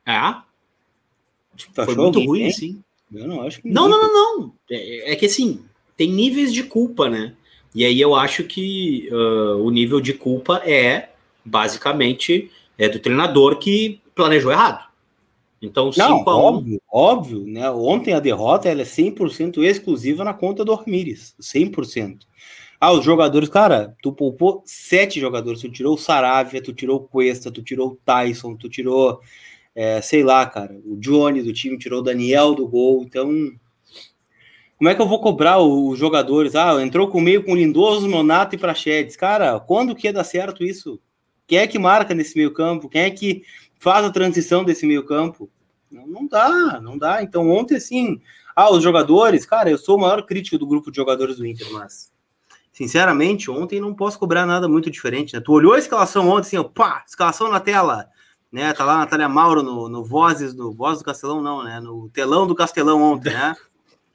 É? Foi muito ruim, hein? sim. Eu não acho que. Não, não, não, não. É, é, que assim, tem níveis de culpa, né? E aí eu acho que uh, o nível de culpa é basicamente é do treinador que planejou errado. Então, não, óbvio, óbvio, né? Ontem a derrota ela é 100% exclusiva na conta do Ramires, 100%. Ah, os jogadores, cara, tu poupou sete jogadores, tu tirou o Saravia, tu tirou o Cuesta, tu tirou o Tyson, tu tirou, é, sei lá, cara, o Johnny do time, tirou o Daniel do gol, então como é que eu vou cobrar os jogadores? Ah, entrou com meio com Lindoso, Nonato e Prachedes. Cara, quando que dar certo isso? Quem é que marca nesse meio campo? Quem é que faz a transição desse meio campo? Não, não dá, não dá. Então ontem, assim, ah, os jogadores, cara, eu sou o maior crítico do grupo de jogadores do Inter, mas sinceramente, ontem não posso cobrar nada muito diferente, né? Tu olhou a escalação ontem, assim, ó, pá, escalação na tela, né? Tá lá a Natália Mauro no, no Vozes, no Voz do Castelão, não, né? No telão do Castelão ontem, né?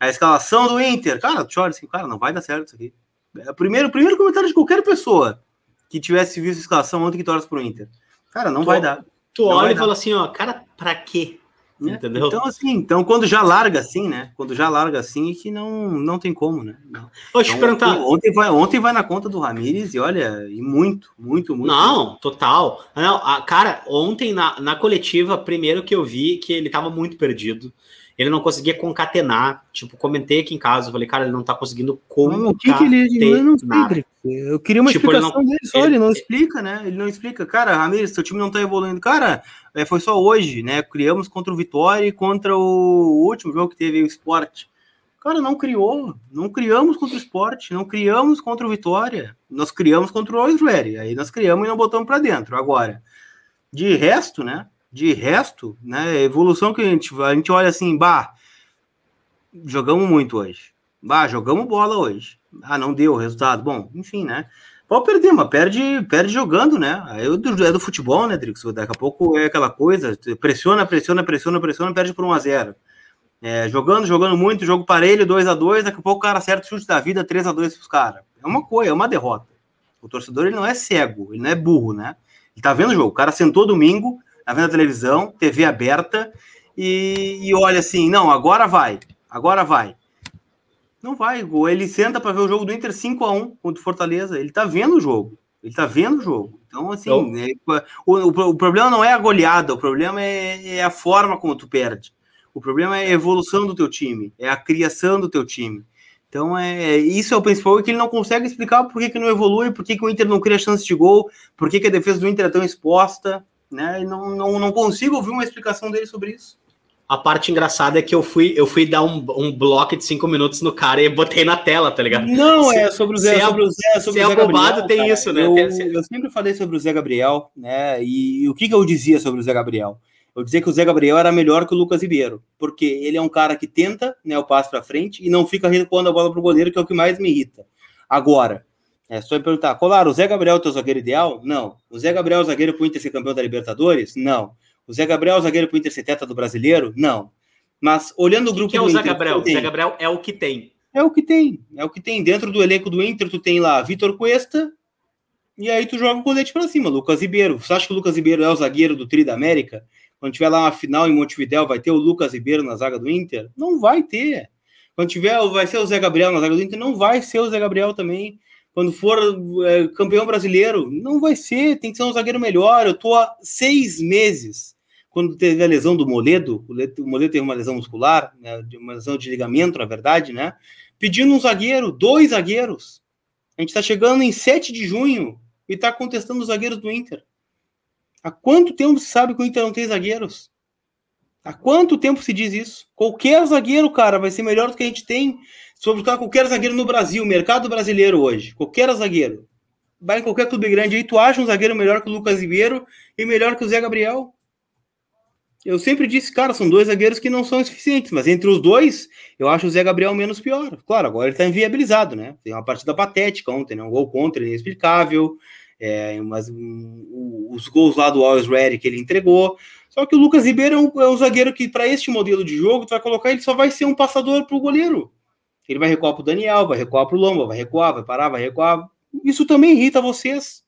A escalação do Inter. Cara, tu olha assim, cara, não vai dar certo isso aqui. É o primeiro, primeiro comentário de qualquer pessoa que tivesse visto a escalação ontem que torce pro Inter. Cara, não tu, vai dar. Tu não olha e fala assim, ó, cara, pra quê? É, Entendeu? Então, assim, então quando já larga assim, né? Quando já larga assim, é que não, não tem como, né? Não. Deixa então, perguntar. Ontem vai, ontem vai na conta do Ramires e olha, e muito, muito, muito. Não, muito. total. Não, a, cara, ontem na, na coletiva, primeiro que eu vi que ele tava muito perdido ele não conseguia concatenar. Tipo, comentei aqui em casa, falei, cara, ele não tá conseguindo concatenar. O que, que ele, ele não explica? Eu queria uma tipo, explicação não, dele só, ele, ele, não explica, né? Ele não explica. Cara, Ramires, seu time não tá evoluindo. Cara, é, foi só hoje, né? Criamos contra o Vitória e contra o último jogo que teve o Esporte. Cara, não criou. Não criamos contra o Esporte, não criamos contra o Vitória. Nós criamos contra o Osweri. Aí nós criamos e não botamos para dentro. Agora, de resto, né? De resto, né, evolução que a gente, a gente olha assim, bah, jogamos muito hoje. Bah, jogamos bola hoje. Ah, não deu o resultado. Bom, enfim, né? Pode perder, mas perde, perde jogando, né? Aí é do futebol, né, Drix? Daqui a pouco é aquela coisa, pressiona, pressiona, pressiona, pressiona, perde por 1 a 0 é, Jogando, jogando muito, jogo parelho, 2 a 2 daqui a pouco o cara acerta o chute da vida, 3 a 2 pros caras. É uma coisa, é uma derrota. O torcedor, ele não é cego, ele não é burro, né? Ele tá vendo o jogo. O cara sentou domingo, tá vendo a televisão, TV aberta, e, e olha assim, não, agora vai, agora vai. Não vai, ele senta para ver o jogo do Inter 5 a 1 contra o Fortaleza, ele tá vendo o jogo, ele tá vendo o jogo. Então, assim, então, é, o, o, o, problema não é a goleada, o problema é, é, a forma como tu perde. O problema é a evolução do teu time, é a criação do teu time. Então, é, isso é o principal, é que ele não consegue explicar por que, que não evolui, por que, que o Inter não cria chance de gol, por que, que a defesa do Inter é tão exposta né? E não, não, não consigo ouvir uma explicação dele sobre isso. A parte engraçada é que eu fui, eu fui dar um, um bloco de cinco minutos no cara e botei na tela, tá ligado? Não, se, é sobre o Zé, sobre o Zé, sobre se o Zé Gabriel, tem cara. isso, né? Eu, eu, sempre falei sobre o Zé Gabriel, né? E, e, o que, que eu dizia sobre o Zé Gabriel? Eu dizia que o Zé Gabriel era melhor que o Lucas Ribeiro, porque ele é um cara que tenta né, o passo para frente e não fica recuando a bola pro goleiro, que é o que mais me irrita. Agora, é só perguntar, Colar, o Zé Gabriel é o teu zagueiro ideal? Não. O Zé Gabriel é o zagueiro para o Inter ser campeão da Libertadores? Não. O Zé Gabriel é o zagueiro para o Inter ser teta do Brasileiro? Não. Mas olhando o grupo que é o Zé Inter, Gabriel? O Zé Gabriel é o que tem. É o que tem. É o que tem. Dentro do elenco do Inter, tu tem lá Vitor Cuesta, e aí tu joga o colete para cima. Lucas Ribeiro. Você acha que o Lucas Ribeiro é o zagueiro do Tri da América? Quando tiver lá uma final em Montevidéu, vai ter o Lucas Ribeiro na zaga do Inter? Não vai ter. Quando tiver, vai ser o Zé Gabriel na zaga do Inter? Não vai ser o Zé Gabriel também quando for é, campeão brasileiro. Não vai ser, tem que ser um zagueiro melhor. Eu tô há seis meses, quando teve a lesão do Moledo, o Moledo teve uma lesão muscular, né, uma lesão de ligamento, na verdade, né? Pedindo um zagueiro, dois zagueiros. A gente está chegando em 7 de junho e está contestando os zagueiros do Inter. Há quanto tempo se sabe que o Inter não tem zagueiros? Há quanto tempo se diz isso? Qualquer zagueiro, cara, vai ser melhor do que a gente tem sobre qualquer zagueiro no Brasil, mercado brasileiro hoje, qualquer zagueiro, vai em qualquer clube grande aí, tu acha um zagueiro melhor que o Lucas Ribeiro e melhor que o Zé Gabriel? Eu sempre disse, cara, são dois zagueiros que não são suficientes, mas entre os dois, eu acho o Zé Gabriel menos pior. Claro, agora ele tá inviabilizado, né? Tem uma partida patética ontem, né? Um gol contra, inexplicável. É, mas um, os gols lá do Always Ready que ele entregou. Só que o Lucas Ribeiro é um, é um zagueiro que, para este modelo de jogo, tu vai colocar, ele só vai ser um passador pro goleiro. Ele vai recuar pro Daniel, vai recuar pro Lomba, vai recuar, vai parar, vai recuar. Isso também irrita vocês.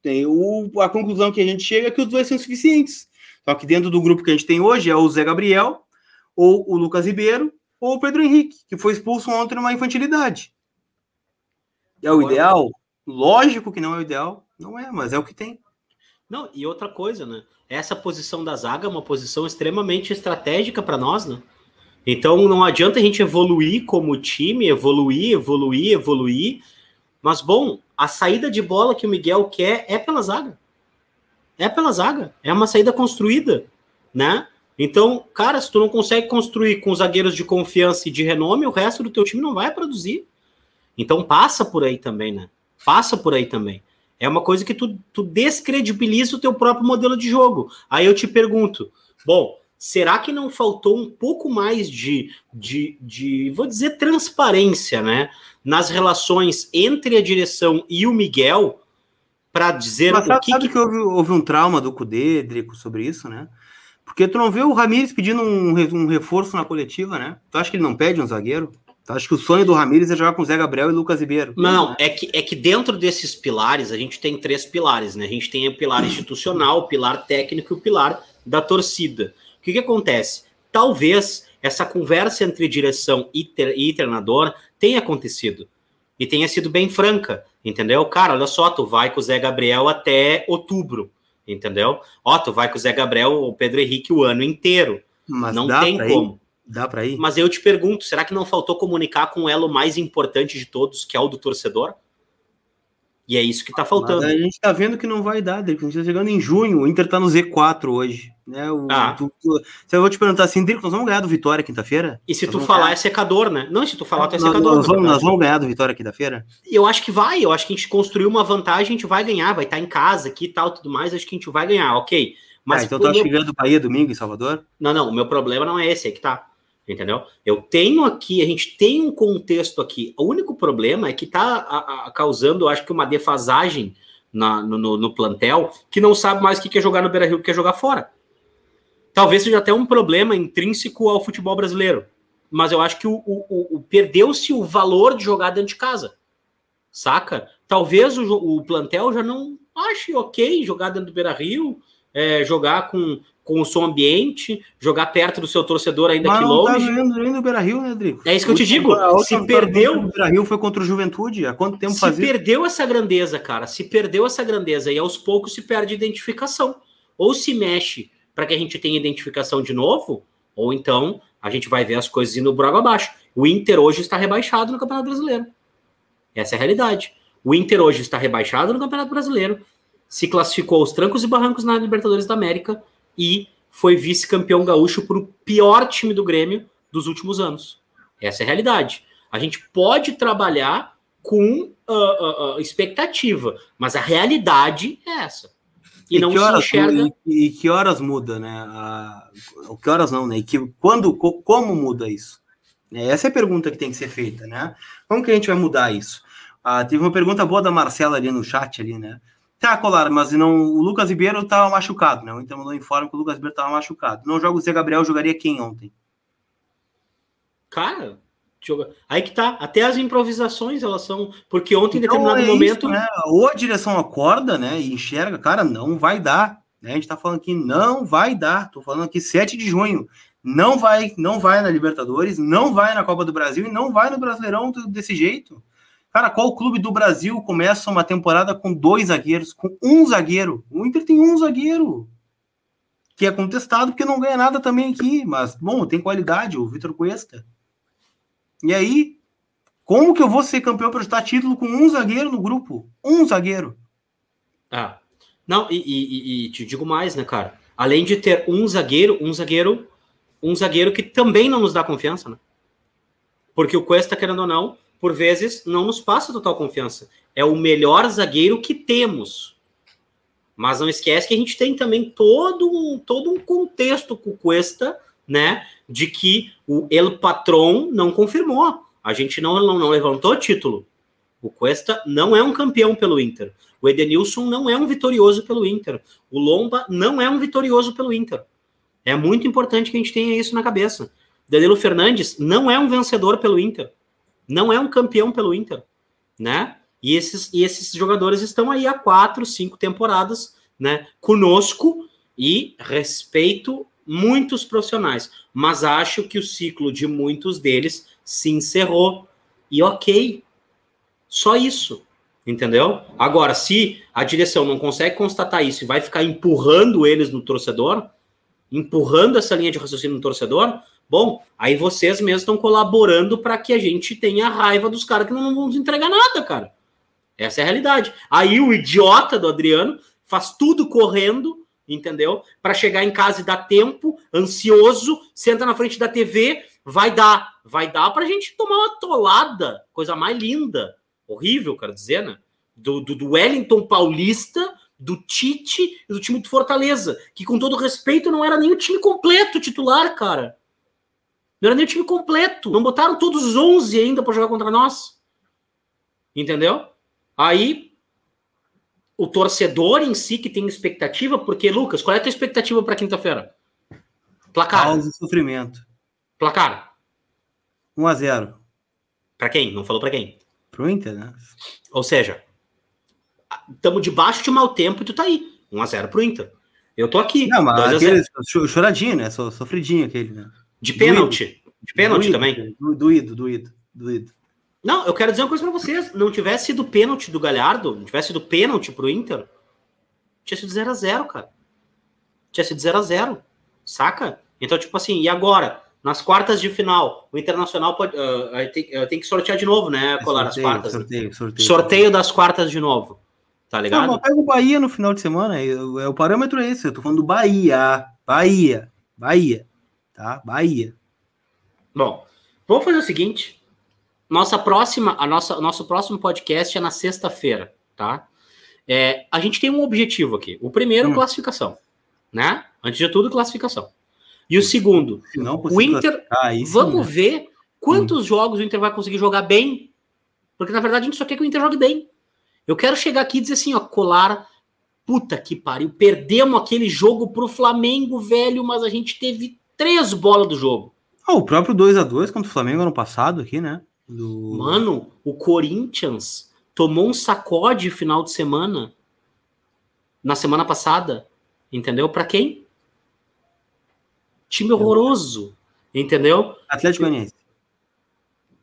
Tem o, a conclusão que a gente chega é que os dois são suficientes. Só que dentro do grupo que a gente tem hoje é o Zé Gabriel, ou o Lucas Ribeiro, ou o Pedro Henrique, que foi expulso ontem numa infantilidade. É o ideal? Lógico que não é o ideal, não é, mas é o que tem. Não, e outra coisa, né? Essa posição da zaga é uma posição extremamente estratégica para nós, né? Então não adianta a gente evoluir como time, evoluir, evoluir, evoluir. Mas bom, a saída de bola que o Miguel quer é pela zaga. É pela zaga. É uma saída construída, né? Então, cara, se tu não consegue construir com zagueiros de confiança e de renome, o resto do teu time não vai produzir. Então passa por aí também, né? Passa por aí também. É uma coisa que tu, tu descredibiliza o teu próprio modelo de jogo. Aí eu te pergunto, bom, será que não faltou um pouco mais de, de, de, vou dizer, transparência, né? Nas relações entre a direção e o Miguel, para dizer Mas sabe, o que. Sabe que, que houve, houve, um trauma do Cudê, Drico, sobre isso, né? Porque tu não vê o Ramires pedindo um, um reforço na coletiva, né? Tu acha que ele não pede um zagueiro? Tu acha que o sonho do Ramires é jogar com Zé Gabriel e Lucas Ribeiro? Não, é que, é que dentro desses pilares, a gente tem três pilares, né? A gente tem o pilar institucional, o pilar técnico e o pilar da torcida. O que, que acontece? Talvez essa conversa entre direção e, ter, e treinador tenha acontecido e tenha sido bem franca, entendeu? Cara, olha só, tu vai com o Zé Gabriel até outubro, entendeu? Ó, tu vai com o Zé Gabriel, o Pedro Henrique o ano inteiro. Mas não tem como. Ir? Dá para ir? Mas eu te pergunto, será que não faltou comunicar com o elo mais importante de todos, que é o do torcedor? E é isso que tá faltando. Mas a gente tá vendo que não vai dar, Drico. A gente tá chegando em junho, o Inter tá no Z4 hoje. Né? O, ah. tu, tu, se eu vou te perguntar assim, Drico, nós vamos ganhar do Vitória quinta-feira? E se nós tu falar ganhar? é secador, né? Não, se tu falar, tu é secador. Nós, vamos, nós vamos ganhar do Vitória quinta-feira? Eu acho que vai, eu acho que a gente construiu uma vantagem, a gente vai ganhar, vai estar tá em casa aqui e tal, tudo mais, acho que a gente vai ganhar, ok. Mas ah, então que ganha do Bahia domingo em Salvador? Não, não, o meu problema não é esse, é que tá entendeu? Eu tenho aqui, a gente tem um contexto aqui. O único problema é que está causando, acho que, uma defasagem na, no, no, plantel que não sabe mais o que quer jogar no Beira Rio, que quer jogar fora. Talvez seja até um problema intrínseco ao futebol brasileiro. Mas eu acho que o, o, o perdeu-se o valor de jogar dentro de casa. Saca? Talvez o, o plantel já não ache ok jogar dentro do Beira Rio, é, jogar com com o som ambiente, jogar perto do seu torcedor ainda Mas que longe. Tá vendo no Beira Rio, né, Drico? É isso que eu te digo. Se perdeu. O Beira Rio foi contra o Juventude. Há quanto tempo se fazia? Se perdeu essa grandeza, cara. Se perdeu essa grandeza e aos poucos se perde identificação. Ou se mexe para que a gente tenha identificação de novo, ou então a gente vai ver as coisas indo água abaixo. O Inter hoje está rebaixado no Campeonato Brasileiro. Essa é a realidade. O Inter hoje está rebaixado no Campeonato Brasileiro, se classificou aos trancos e barrancos na Libertadores da América e foi vice-campeão gaúcho para o pior time do Grêmio dos últimos anos. Essa é a realidade. A gente pode trabalhar com uh, uh, expectativa, mas a realidade é essa. E, e não se horas, enxerga. E, e, que horas muda, né? A, que horas não, né? E que, quando, como muda isso? É, essa é a pergunta que tem que ser feita, né? Como que a gente vai mudar isso? Ah, teve uma pergunta boa da Marcela ali no chat ali, né? Tá, Colar, mas não, o Lucas Ribeiro estava machucado, né? O Inter mandou informe que o Lucas Ribeiro estava machucado. Não joga o Zé Gabriel, jogaria quem ontem? Cara, joga... aí que tá. Até as improvisações elas são. Porque ontem, em então, determinado é momento. Isso, né? Ou a direção acorda, né? E enxerga, cara, não vai dar. Né? A gente tá falando aqui, não vai dar. Tô falando aqui 7 de junho. Não vai, não vai na Libertadores, não vai na Copa do Brasil e não vai no Brasileirão desse jeito. Cara, qual clube do Brasil começa uma temporada com dois zagueiros, com um zagueiro? O Inter tem um zagueiro, que é contestado porque não ganha nada também aqui, mas, bom, tem qualidade, o Vitor Cuesta. E aí, como que eu vou ser campeão para estar título com um zagueiro no grupo? Um zagueiro. Ah, não, e, e, e te digo mais, né, cara? Além de ter um zagueiro, um zagueiro, um zagueiro que também não nos dá confiança, né? Porque o Cuesta, querendo ou não, por vezes, não nos passa total confiança. É o melhor zagueiro que temos. Mas não esquece que a gente tem também todo um, todo um contexto com o Cuesta, né? De que o El Patron não confirmou. A gente não, não, não levantou título. O Cuesta não é um campeão pelo Inter. O Edenilson não é um vitorioso pelo Inter. O Lomba não é um vitorioso pelo Inter. É muito importante que a gente tenha isso na cabeça. Danilo Fernandes não é um vencedor pelo Inter. Não é um campeão pelo Inter, né? E esses, e esses jogadores estão aí há quatro, cinco temporadas, né? Conosco e respeito muitos profissionais, mas acho que o ciclo de muitos deles se encerrou. E ok, só isso, entendeu? Agora, se a direção não consegue constatar isso e vai ficar empurrando eles no torcedor, empurrando essa linha de raciocínio no torcedor, bom, aí vocês mesmos estão colaborando para que a gente tenha raiva dos caras que não vão nos entregar nada, cara. Essa é a realidade. Aí o idiota do Adriano faz tudo correndo, entendeu? Para chegar em casa e dar tempo, ansioso, senta na frente da TV, vai dar, vai dar para a gente tomar uma tolada, coisa mais linda, horrível, quero dizer, né? Do, do, do Wellington Paulista, do Tite e do time do Fortaleza, que com todo respeito não era nem o time completo titular, cara. Não era nem o time completo. Não botaram todos os 11 ainda para jogar contra nós. Entendeu? Aí, o torcedor em si que tem expectativa, porque, Lucas, qual é a tua expectativa para quinta-feira? Placar. Causa sofrimento. Placar. 1 a 0 Para quem? Não falou para quem? Pro Inter, né? Ou seja, estamos debaixo de mau tempo e tu tá aí. 1 a 0 pro Inter. Eu tô aqui. Não, mas aquele choradinho, né? Sofridinho aquele, né? De pênalti. De pênalti também. Doído, doído, doído. Não, eu quero dizer uma coisa para vocês. Não tivesse sido pênalti do Galhardo, não tivesse sido pênalti pro Inter, tinha sido 0 a 0 cara. Tinha sido 0 a 0 Saca? Então, tipo assim, e agora? Nas quartas de final, o Internacional pode. Uh, tem, uh, tem, que sortear de novo, né, é Colar? Sorteio, as quartas. Sorteio, sorteio, sorteio das quartas de novo. Tá ligado? Não, pega o Bahia no final de semana. É, o parâmetro é esse. Eu tô falando do Bahia. Bahia. Bahia. Tá? Bahia. Bom, vamos fazer o seguinte. Nossa próxima, a nossa, nosso próximo podcast é na sexta-feira, tá? É, a gente tem um objetivo aqui. O primeiro, hum. classificação, né? Antes de tudo, classificação. E o segundo, não, o Inter. Vamos né? ver quantos hum. jogos o Inter vai conseguir jogar bem, porque na verdade a gente só quer que o Inter jogue bem. Eu quero chegar aqui e dizer assim, ó, colar, puta que pariu, perdemos aquele jogo pro Flamengo, velho, mas a gente teve três bolas do jogo. Ah, o próprio 2 a 2 contra o Flamengo ano passado aqui, né? Do... Mano, o Corinthians tomou um sacode final de semana na semana passada, entendeu? Para quem? Time horroroso, entendeu? Atlético Goianiense.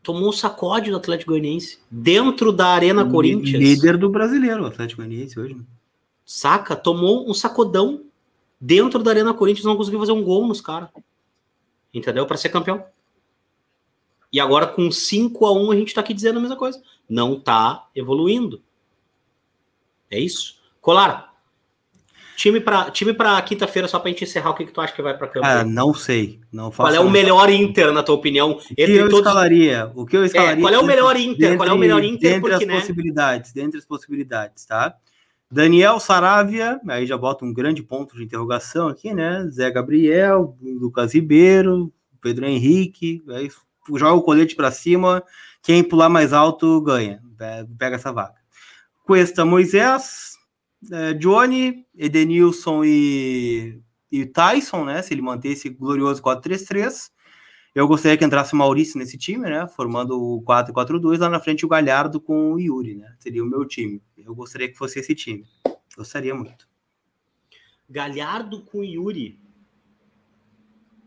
Tomou um sacode do Atlético Goianiense dentro da Arena Corinthians. Líder do brasileiro, o Atlético Goianiense hoje. Né? Saca? Tomou um sacodão dentro da Arena Corinthians, não conseguiu fazer um gol nos caras. Entendeu? Para ser campeão. E agora com 5 a 1 a gente está aqui dizendo a mesma coisa. Não está evoluindo. É isso. Colar. Time para time para quinta-feira só para a gente encerrar o que, que tu acha que vai para campo? Ah, não sei, não Qual é o melhor Inter na tua opinião? O que eu todos... escalaria? O que eu escalaria? É, qual é o melhor Inter? Dentre, qual é o melhor Inter? Dentre porque, as né? possibilidades, dentre as possibilidades, tá? Daniel Saravia, aí já bota um grande ponto de interrogação aqui, né? Zé Gabriel, Lucas Ribeiro, Pedro Henrique, aí joga o colete para cima, quem pular mais alto ganha, pega essa vaga. Cuesta Moisés, é, Johnny, Edenilson e, e Tyson, né? Se ele manter esse glorioso 4-3-3. Eu gostaria que entrasse o Maurício nesse time, né? Formando o 4-4-2, lá na frente o Galhardo com o Yuri, né? Seria o meu time. Eu gostaria que fosse esse time. Gostaria muito. Galhardo com o Yuri.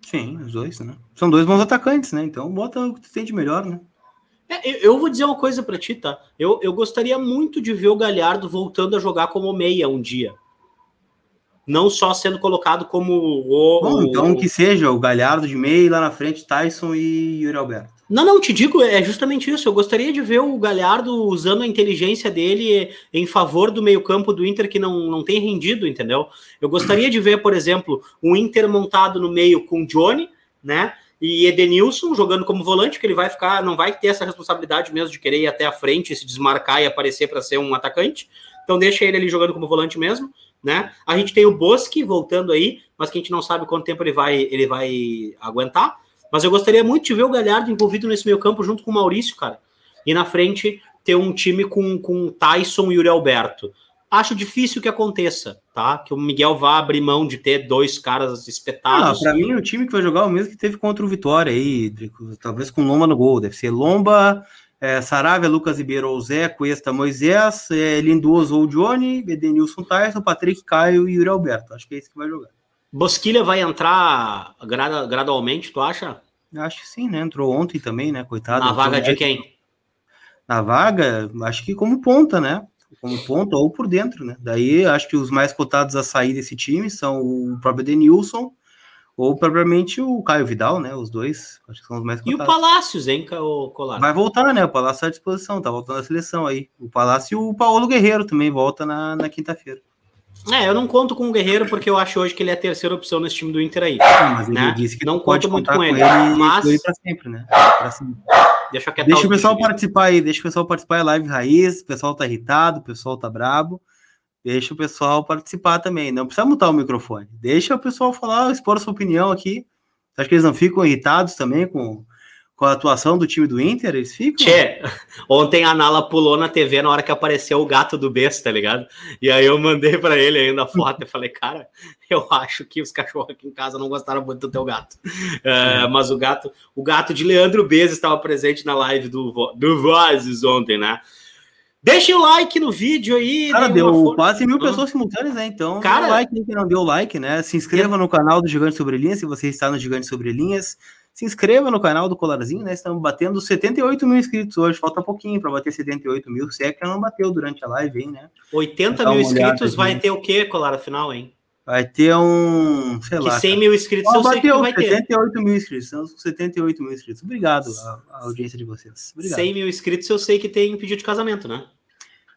Sim, os dois, né? São dois bons atacantes, né? Então bota o que tem de melhor, né? É, eu vou dizer uma coisa para ti, tá? Eu, eu gostaria muito de ver o Galhardo voltando a jogar como meia um dia. Não só sendo colocado como o. Bom, então que seja o Galhardo de meia e lá na frente Tyson e Yuri Alberto. Não, não, te digo, é justamente isso. Eu gostaria de ver o Galhardo usando a inteligência dele em favor do meio-campo do Inter que não, não tem rendido, entendeu? Eu gostaria de ver, por exemplo, um Inter montado no meio com Johnny, né? E Edenilson jogando como volante, que ele vai ficar, não vai ter essa responsabilidade mesmo de querer ir até a frente, se desmarcar e aparecer para ser um atacante. Então deixa ele ali jogando como volante mesmo, né? A gente tem o Bosque voltando aí, mas que a gente não sabe quanto tempo ele vai, ele vai aguentar. Mas eu gostaria muito de ver o Galhardo envolvido nesse meio campo junto com o Maurício, cara. E na frente ter um time com, com Tyson e Yuri Alberto. Acho difícil que aconteça, tá? Que o Miguel vá abrir mão de ter dois caras espetados. Ah, para mim, o time que vai jogar é o mesmo que teve contra o Vitória aí, talvez com Lomba no gol. Deve ser Lomba, é, Saravia, Lucas Ribeiro, Zé, Cuesta, Moisés, é, Lindoso ou Johnny, Edenilson Tyson, Patrick, Caio e Yuri Alberto. Acho que é esse que vai jogar. Bosquilha vai entrar gradu gradualmente, tu acha? Acho que sim, né? Entrou ontem também, né? Coitado. Na vaga de quem? Na vaga, acho que como ponta, né? Como ponta ou por dentro, né? Daí acho que os mais cotados a sair desse time são o próprio Denilson ou propriamente o Caio Vidal, né? Os dois, acho que são os mais cotados. E o Palácios, hein, o Colar? Vai voltar, né? O Palácio à disposição, tá voltando a seleção aí. O Palácio e o Paulo Guerreiro também volta na, na quinta-feira. É, eu não conto com o Guerreiro porque eu acho hoje que ele é a terceira opção nesse time do Inter aí. Não, mas ele né? disse que não conto muito com, ele, ele, mas ele pra sempre, né? Pra sempre. Deixa, deixa o pessoal participar aí, deixa o pessoal participar, é live raiz, o pessoal tá irritado, o pessoal tá brabo. Deixa o pessoal participar também, não precisa mutar o microfone. Deixa o pessoal falar, expor a sua opinião aqui. Acho que eles não ficam irritados também com com a atuação do time do Inter, eles ficam. Tchê, ontem a Nala pulou na TV na hora que apareceu o gato do besta, tá ligado? E aí eu mandei para ele ainda a foto e falei, cara, eu acho que os cachorros aqui em casa não gostaram muito do teu gato. É, mas o gato, o gato de Leandro Bez estava presente na live do, do Vozes ontem, né? Deixem o like no vídeo aí. Cara, deu quase mil pessoas simultâneas, né? Então, cara, like quem não deu like, né? Se inscreva é... no canal do Gigante Sobre Linhas, se você está no Gigante Sobre Linhas se inscreva no canal do Colarzinho, né? Estamos batendo 78 mil inscritos hoje, falta pouquinho para bater 78 mil, se é que não bateu durante a live, hein, né? 80 mil inscritos vai ter o quê, Colar, afinal, hein? Vai ter um, sei que lá. 100 mil inscritos eu sei que vai 78 ter. 78 mil inscritos, com 78 mil inscritos. Obrigado a, audiência de vocês. Obrigado. 100 mil inscritos eu sei que tem pedido de casamento, né?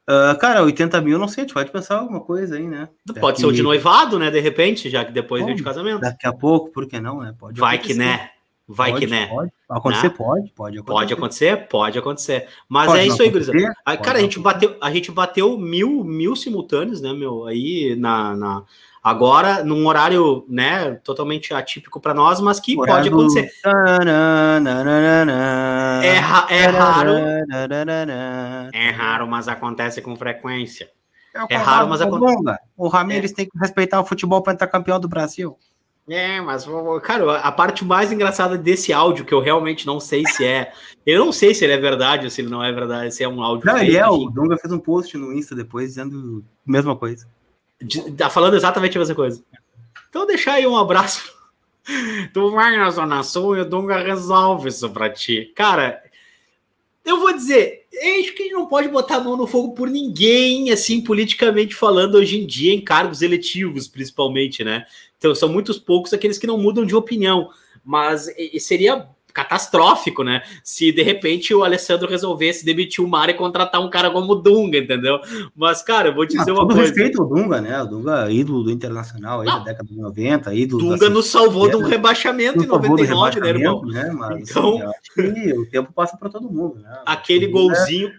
Uh, cara, 80 mil, não sei, a gente pode pensar alguma coisa aí, né? Pode Daqui... ser o de noivado, né? De repente, já que depois Bom, vem de casamento. Daqui a pouco, por que não, né? Pode vai acontecer. que, né? Vai pode, que né. Pode. Acontecer, né? pode, pode acontecer. Pode acontecer, pode acontecer. Mas pode é isso aí, Grisa. Cara, a gente bateu, a gente bateu mil, mil simultâneos, né, meu? Aí na, na agora num horário, né, totalmente atípico para nós, mas que pode acontecer. É, é raro. É raro, mas acontece com frequência. É, é raro, mas acontece. O Ramires é. tem que respeitar o futebol para estar campeão do Brasil. É, mas, cara, a parte mais engraçada desse áudio, que eu realmente não sei se é. Eu não sei se ele é verdade ou se ele não é verdade, se é um áudio. Não, ele é. O Dunga fez um post no Insta depois dizendo a mesma coisa. Tá falando exatamente a mesma coisa. Então, deixar aí um abraço. Tu vai na Zona Sul e o Dunga resolve isso pra ti. Cara, eu vou dizer, acho que a gente não pode botar a mão no fogo por ninguém, assim, politicamente falando, hoje em dia, em cargos eletivos, principalmente, né? Então, são muitos poucos aqueles que não mudam de opinião. Mas seria catastrófico, né? Se de repente o Alessandro resolvesse demitir o Mário e contratar um cara como o Dunga, entendeu? Mas, cara, eu vou te dizer ah, uma coisa. respeito ao Dunga, né? O Dunga, é ídolo do Internacional aí Não. da década de 90, ídolo. Dunga nos salvou de um rebaixamento em 99, né, irmão? Né? Mas, então, assim, o tempo passa para todo mundo, né? Aquele golzinho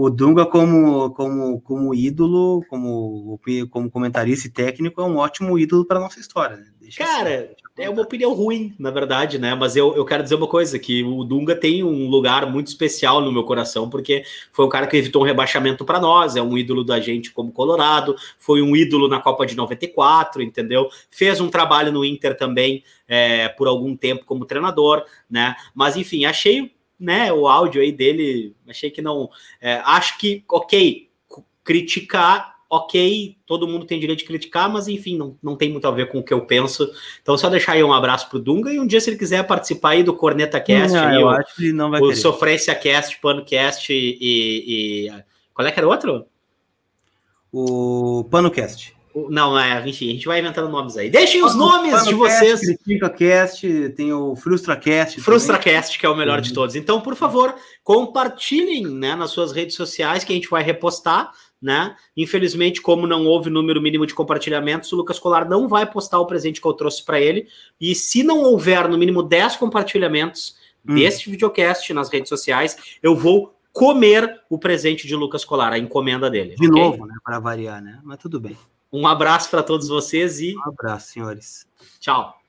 o Dunga como, como, como ídolo, como, como comentarista e técnico, é um ótimo ídolo para nossa história. Né? Cara, assim, é uma opinião ruim, na verdade, né? Mas eu, eu quero dizer uma coisa, que o Dunga tem um lugar muito especial no meu coração, porque foi um cara que evitou um rebaixamento para nós, é um ídolo da gente como Colorado, foi um ídolo na Copa de 94, entendeu? Fez um trabalho no Inter também é, por algum tempo como treinador, né? Mas enfim, achei né, o áudio aí dele, achei que não. É, acho que, ok, criticar, ok, todo mundo tem direito de criticar, mas enfim, não, não tem muito a ver com o que eu penso. Então, só deixar aí um abraço pro Dunga e um dia, se ele quiser participar aí do Corneta Cast, não, aí, eu o, acho que não vai o Sofrência Cast, Pano Cast e, e. Qual é que era o outro? O Pano Cast. Não, é, enfim, a gente vai inventando nomes aí. Deixem os nomes de vocês. Critica Cast, tem o FrustraCast. FrustraCast, que é o melhor uhum. de todos. Então, por favor, compartilhem né, nas suas redes sociais que a gente vai repostar. Né? Infelizmente, como não houve número mínimo de compartilhamentos, o Lucas Colar não vai postar o presente que eu trouxe para ele. E se não houver no mínimo 10 compartilhamentos hum. deste videocast nas redes sociais, eu vou comer o presente de Lucas Colar, a encomenda dele. De okay? novo, né? Para variar, né? Mas tudo bem. Um abraço para todos vocês e. Um abraço, senhores. Tchau.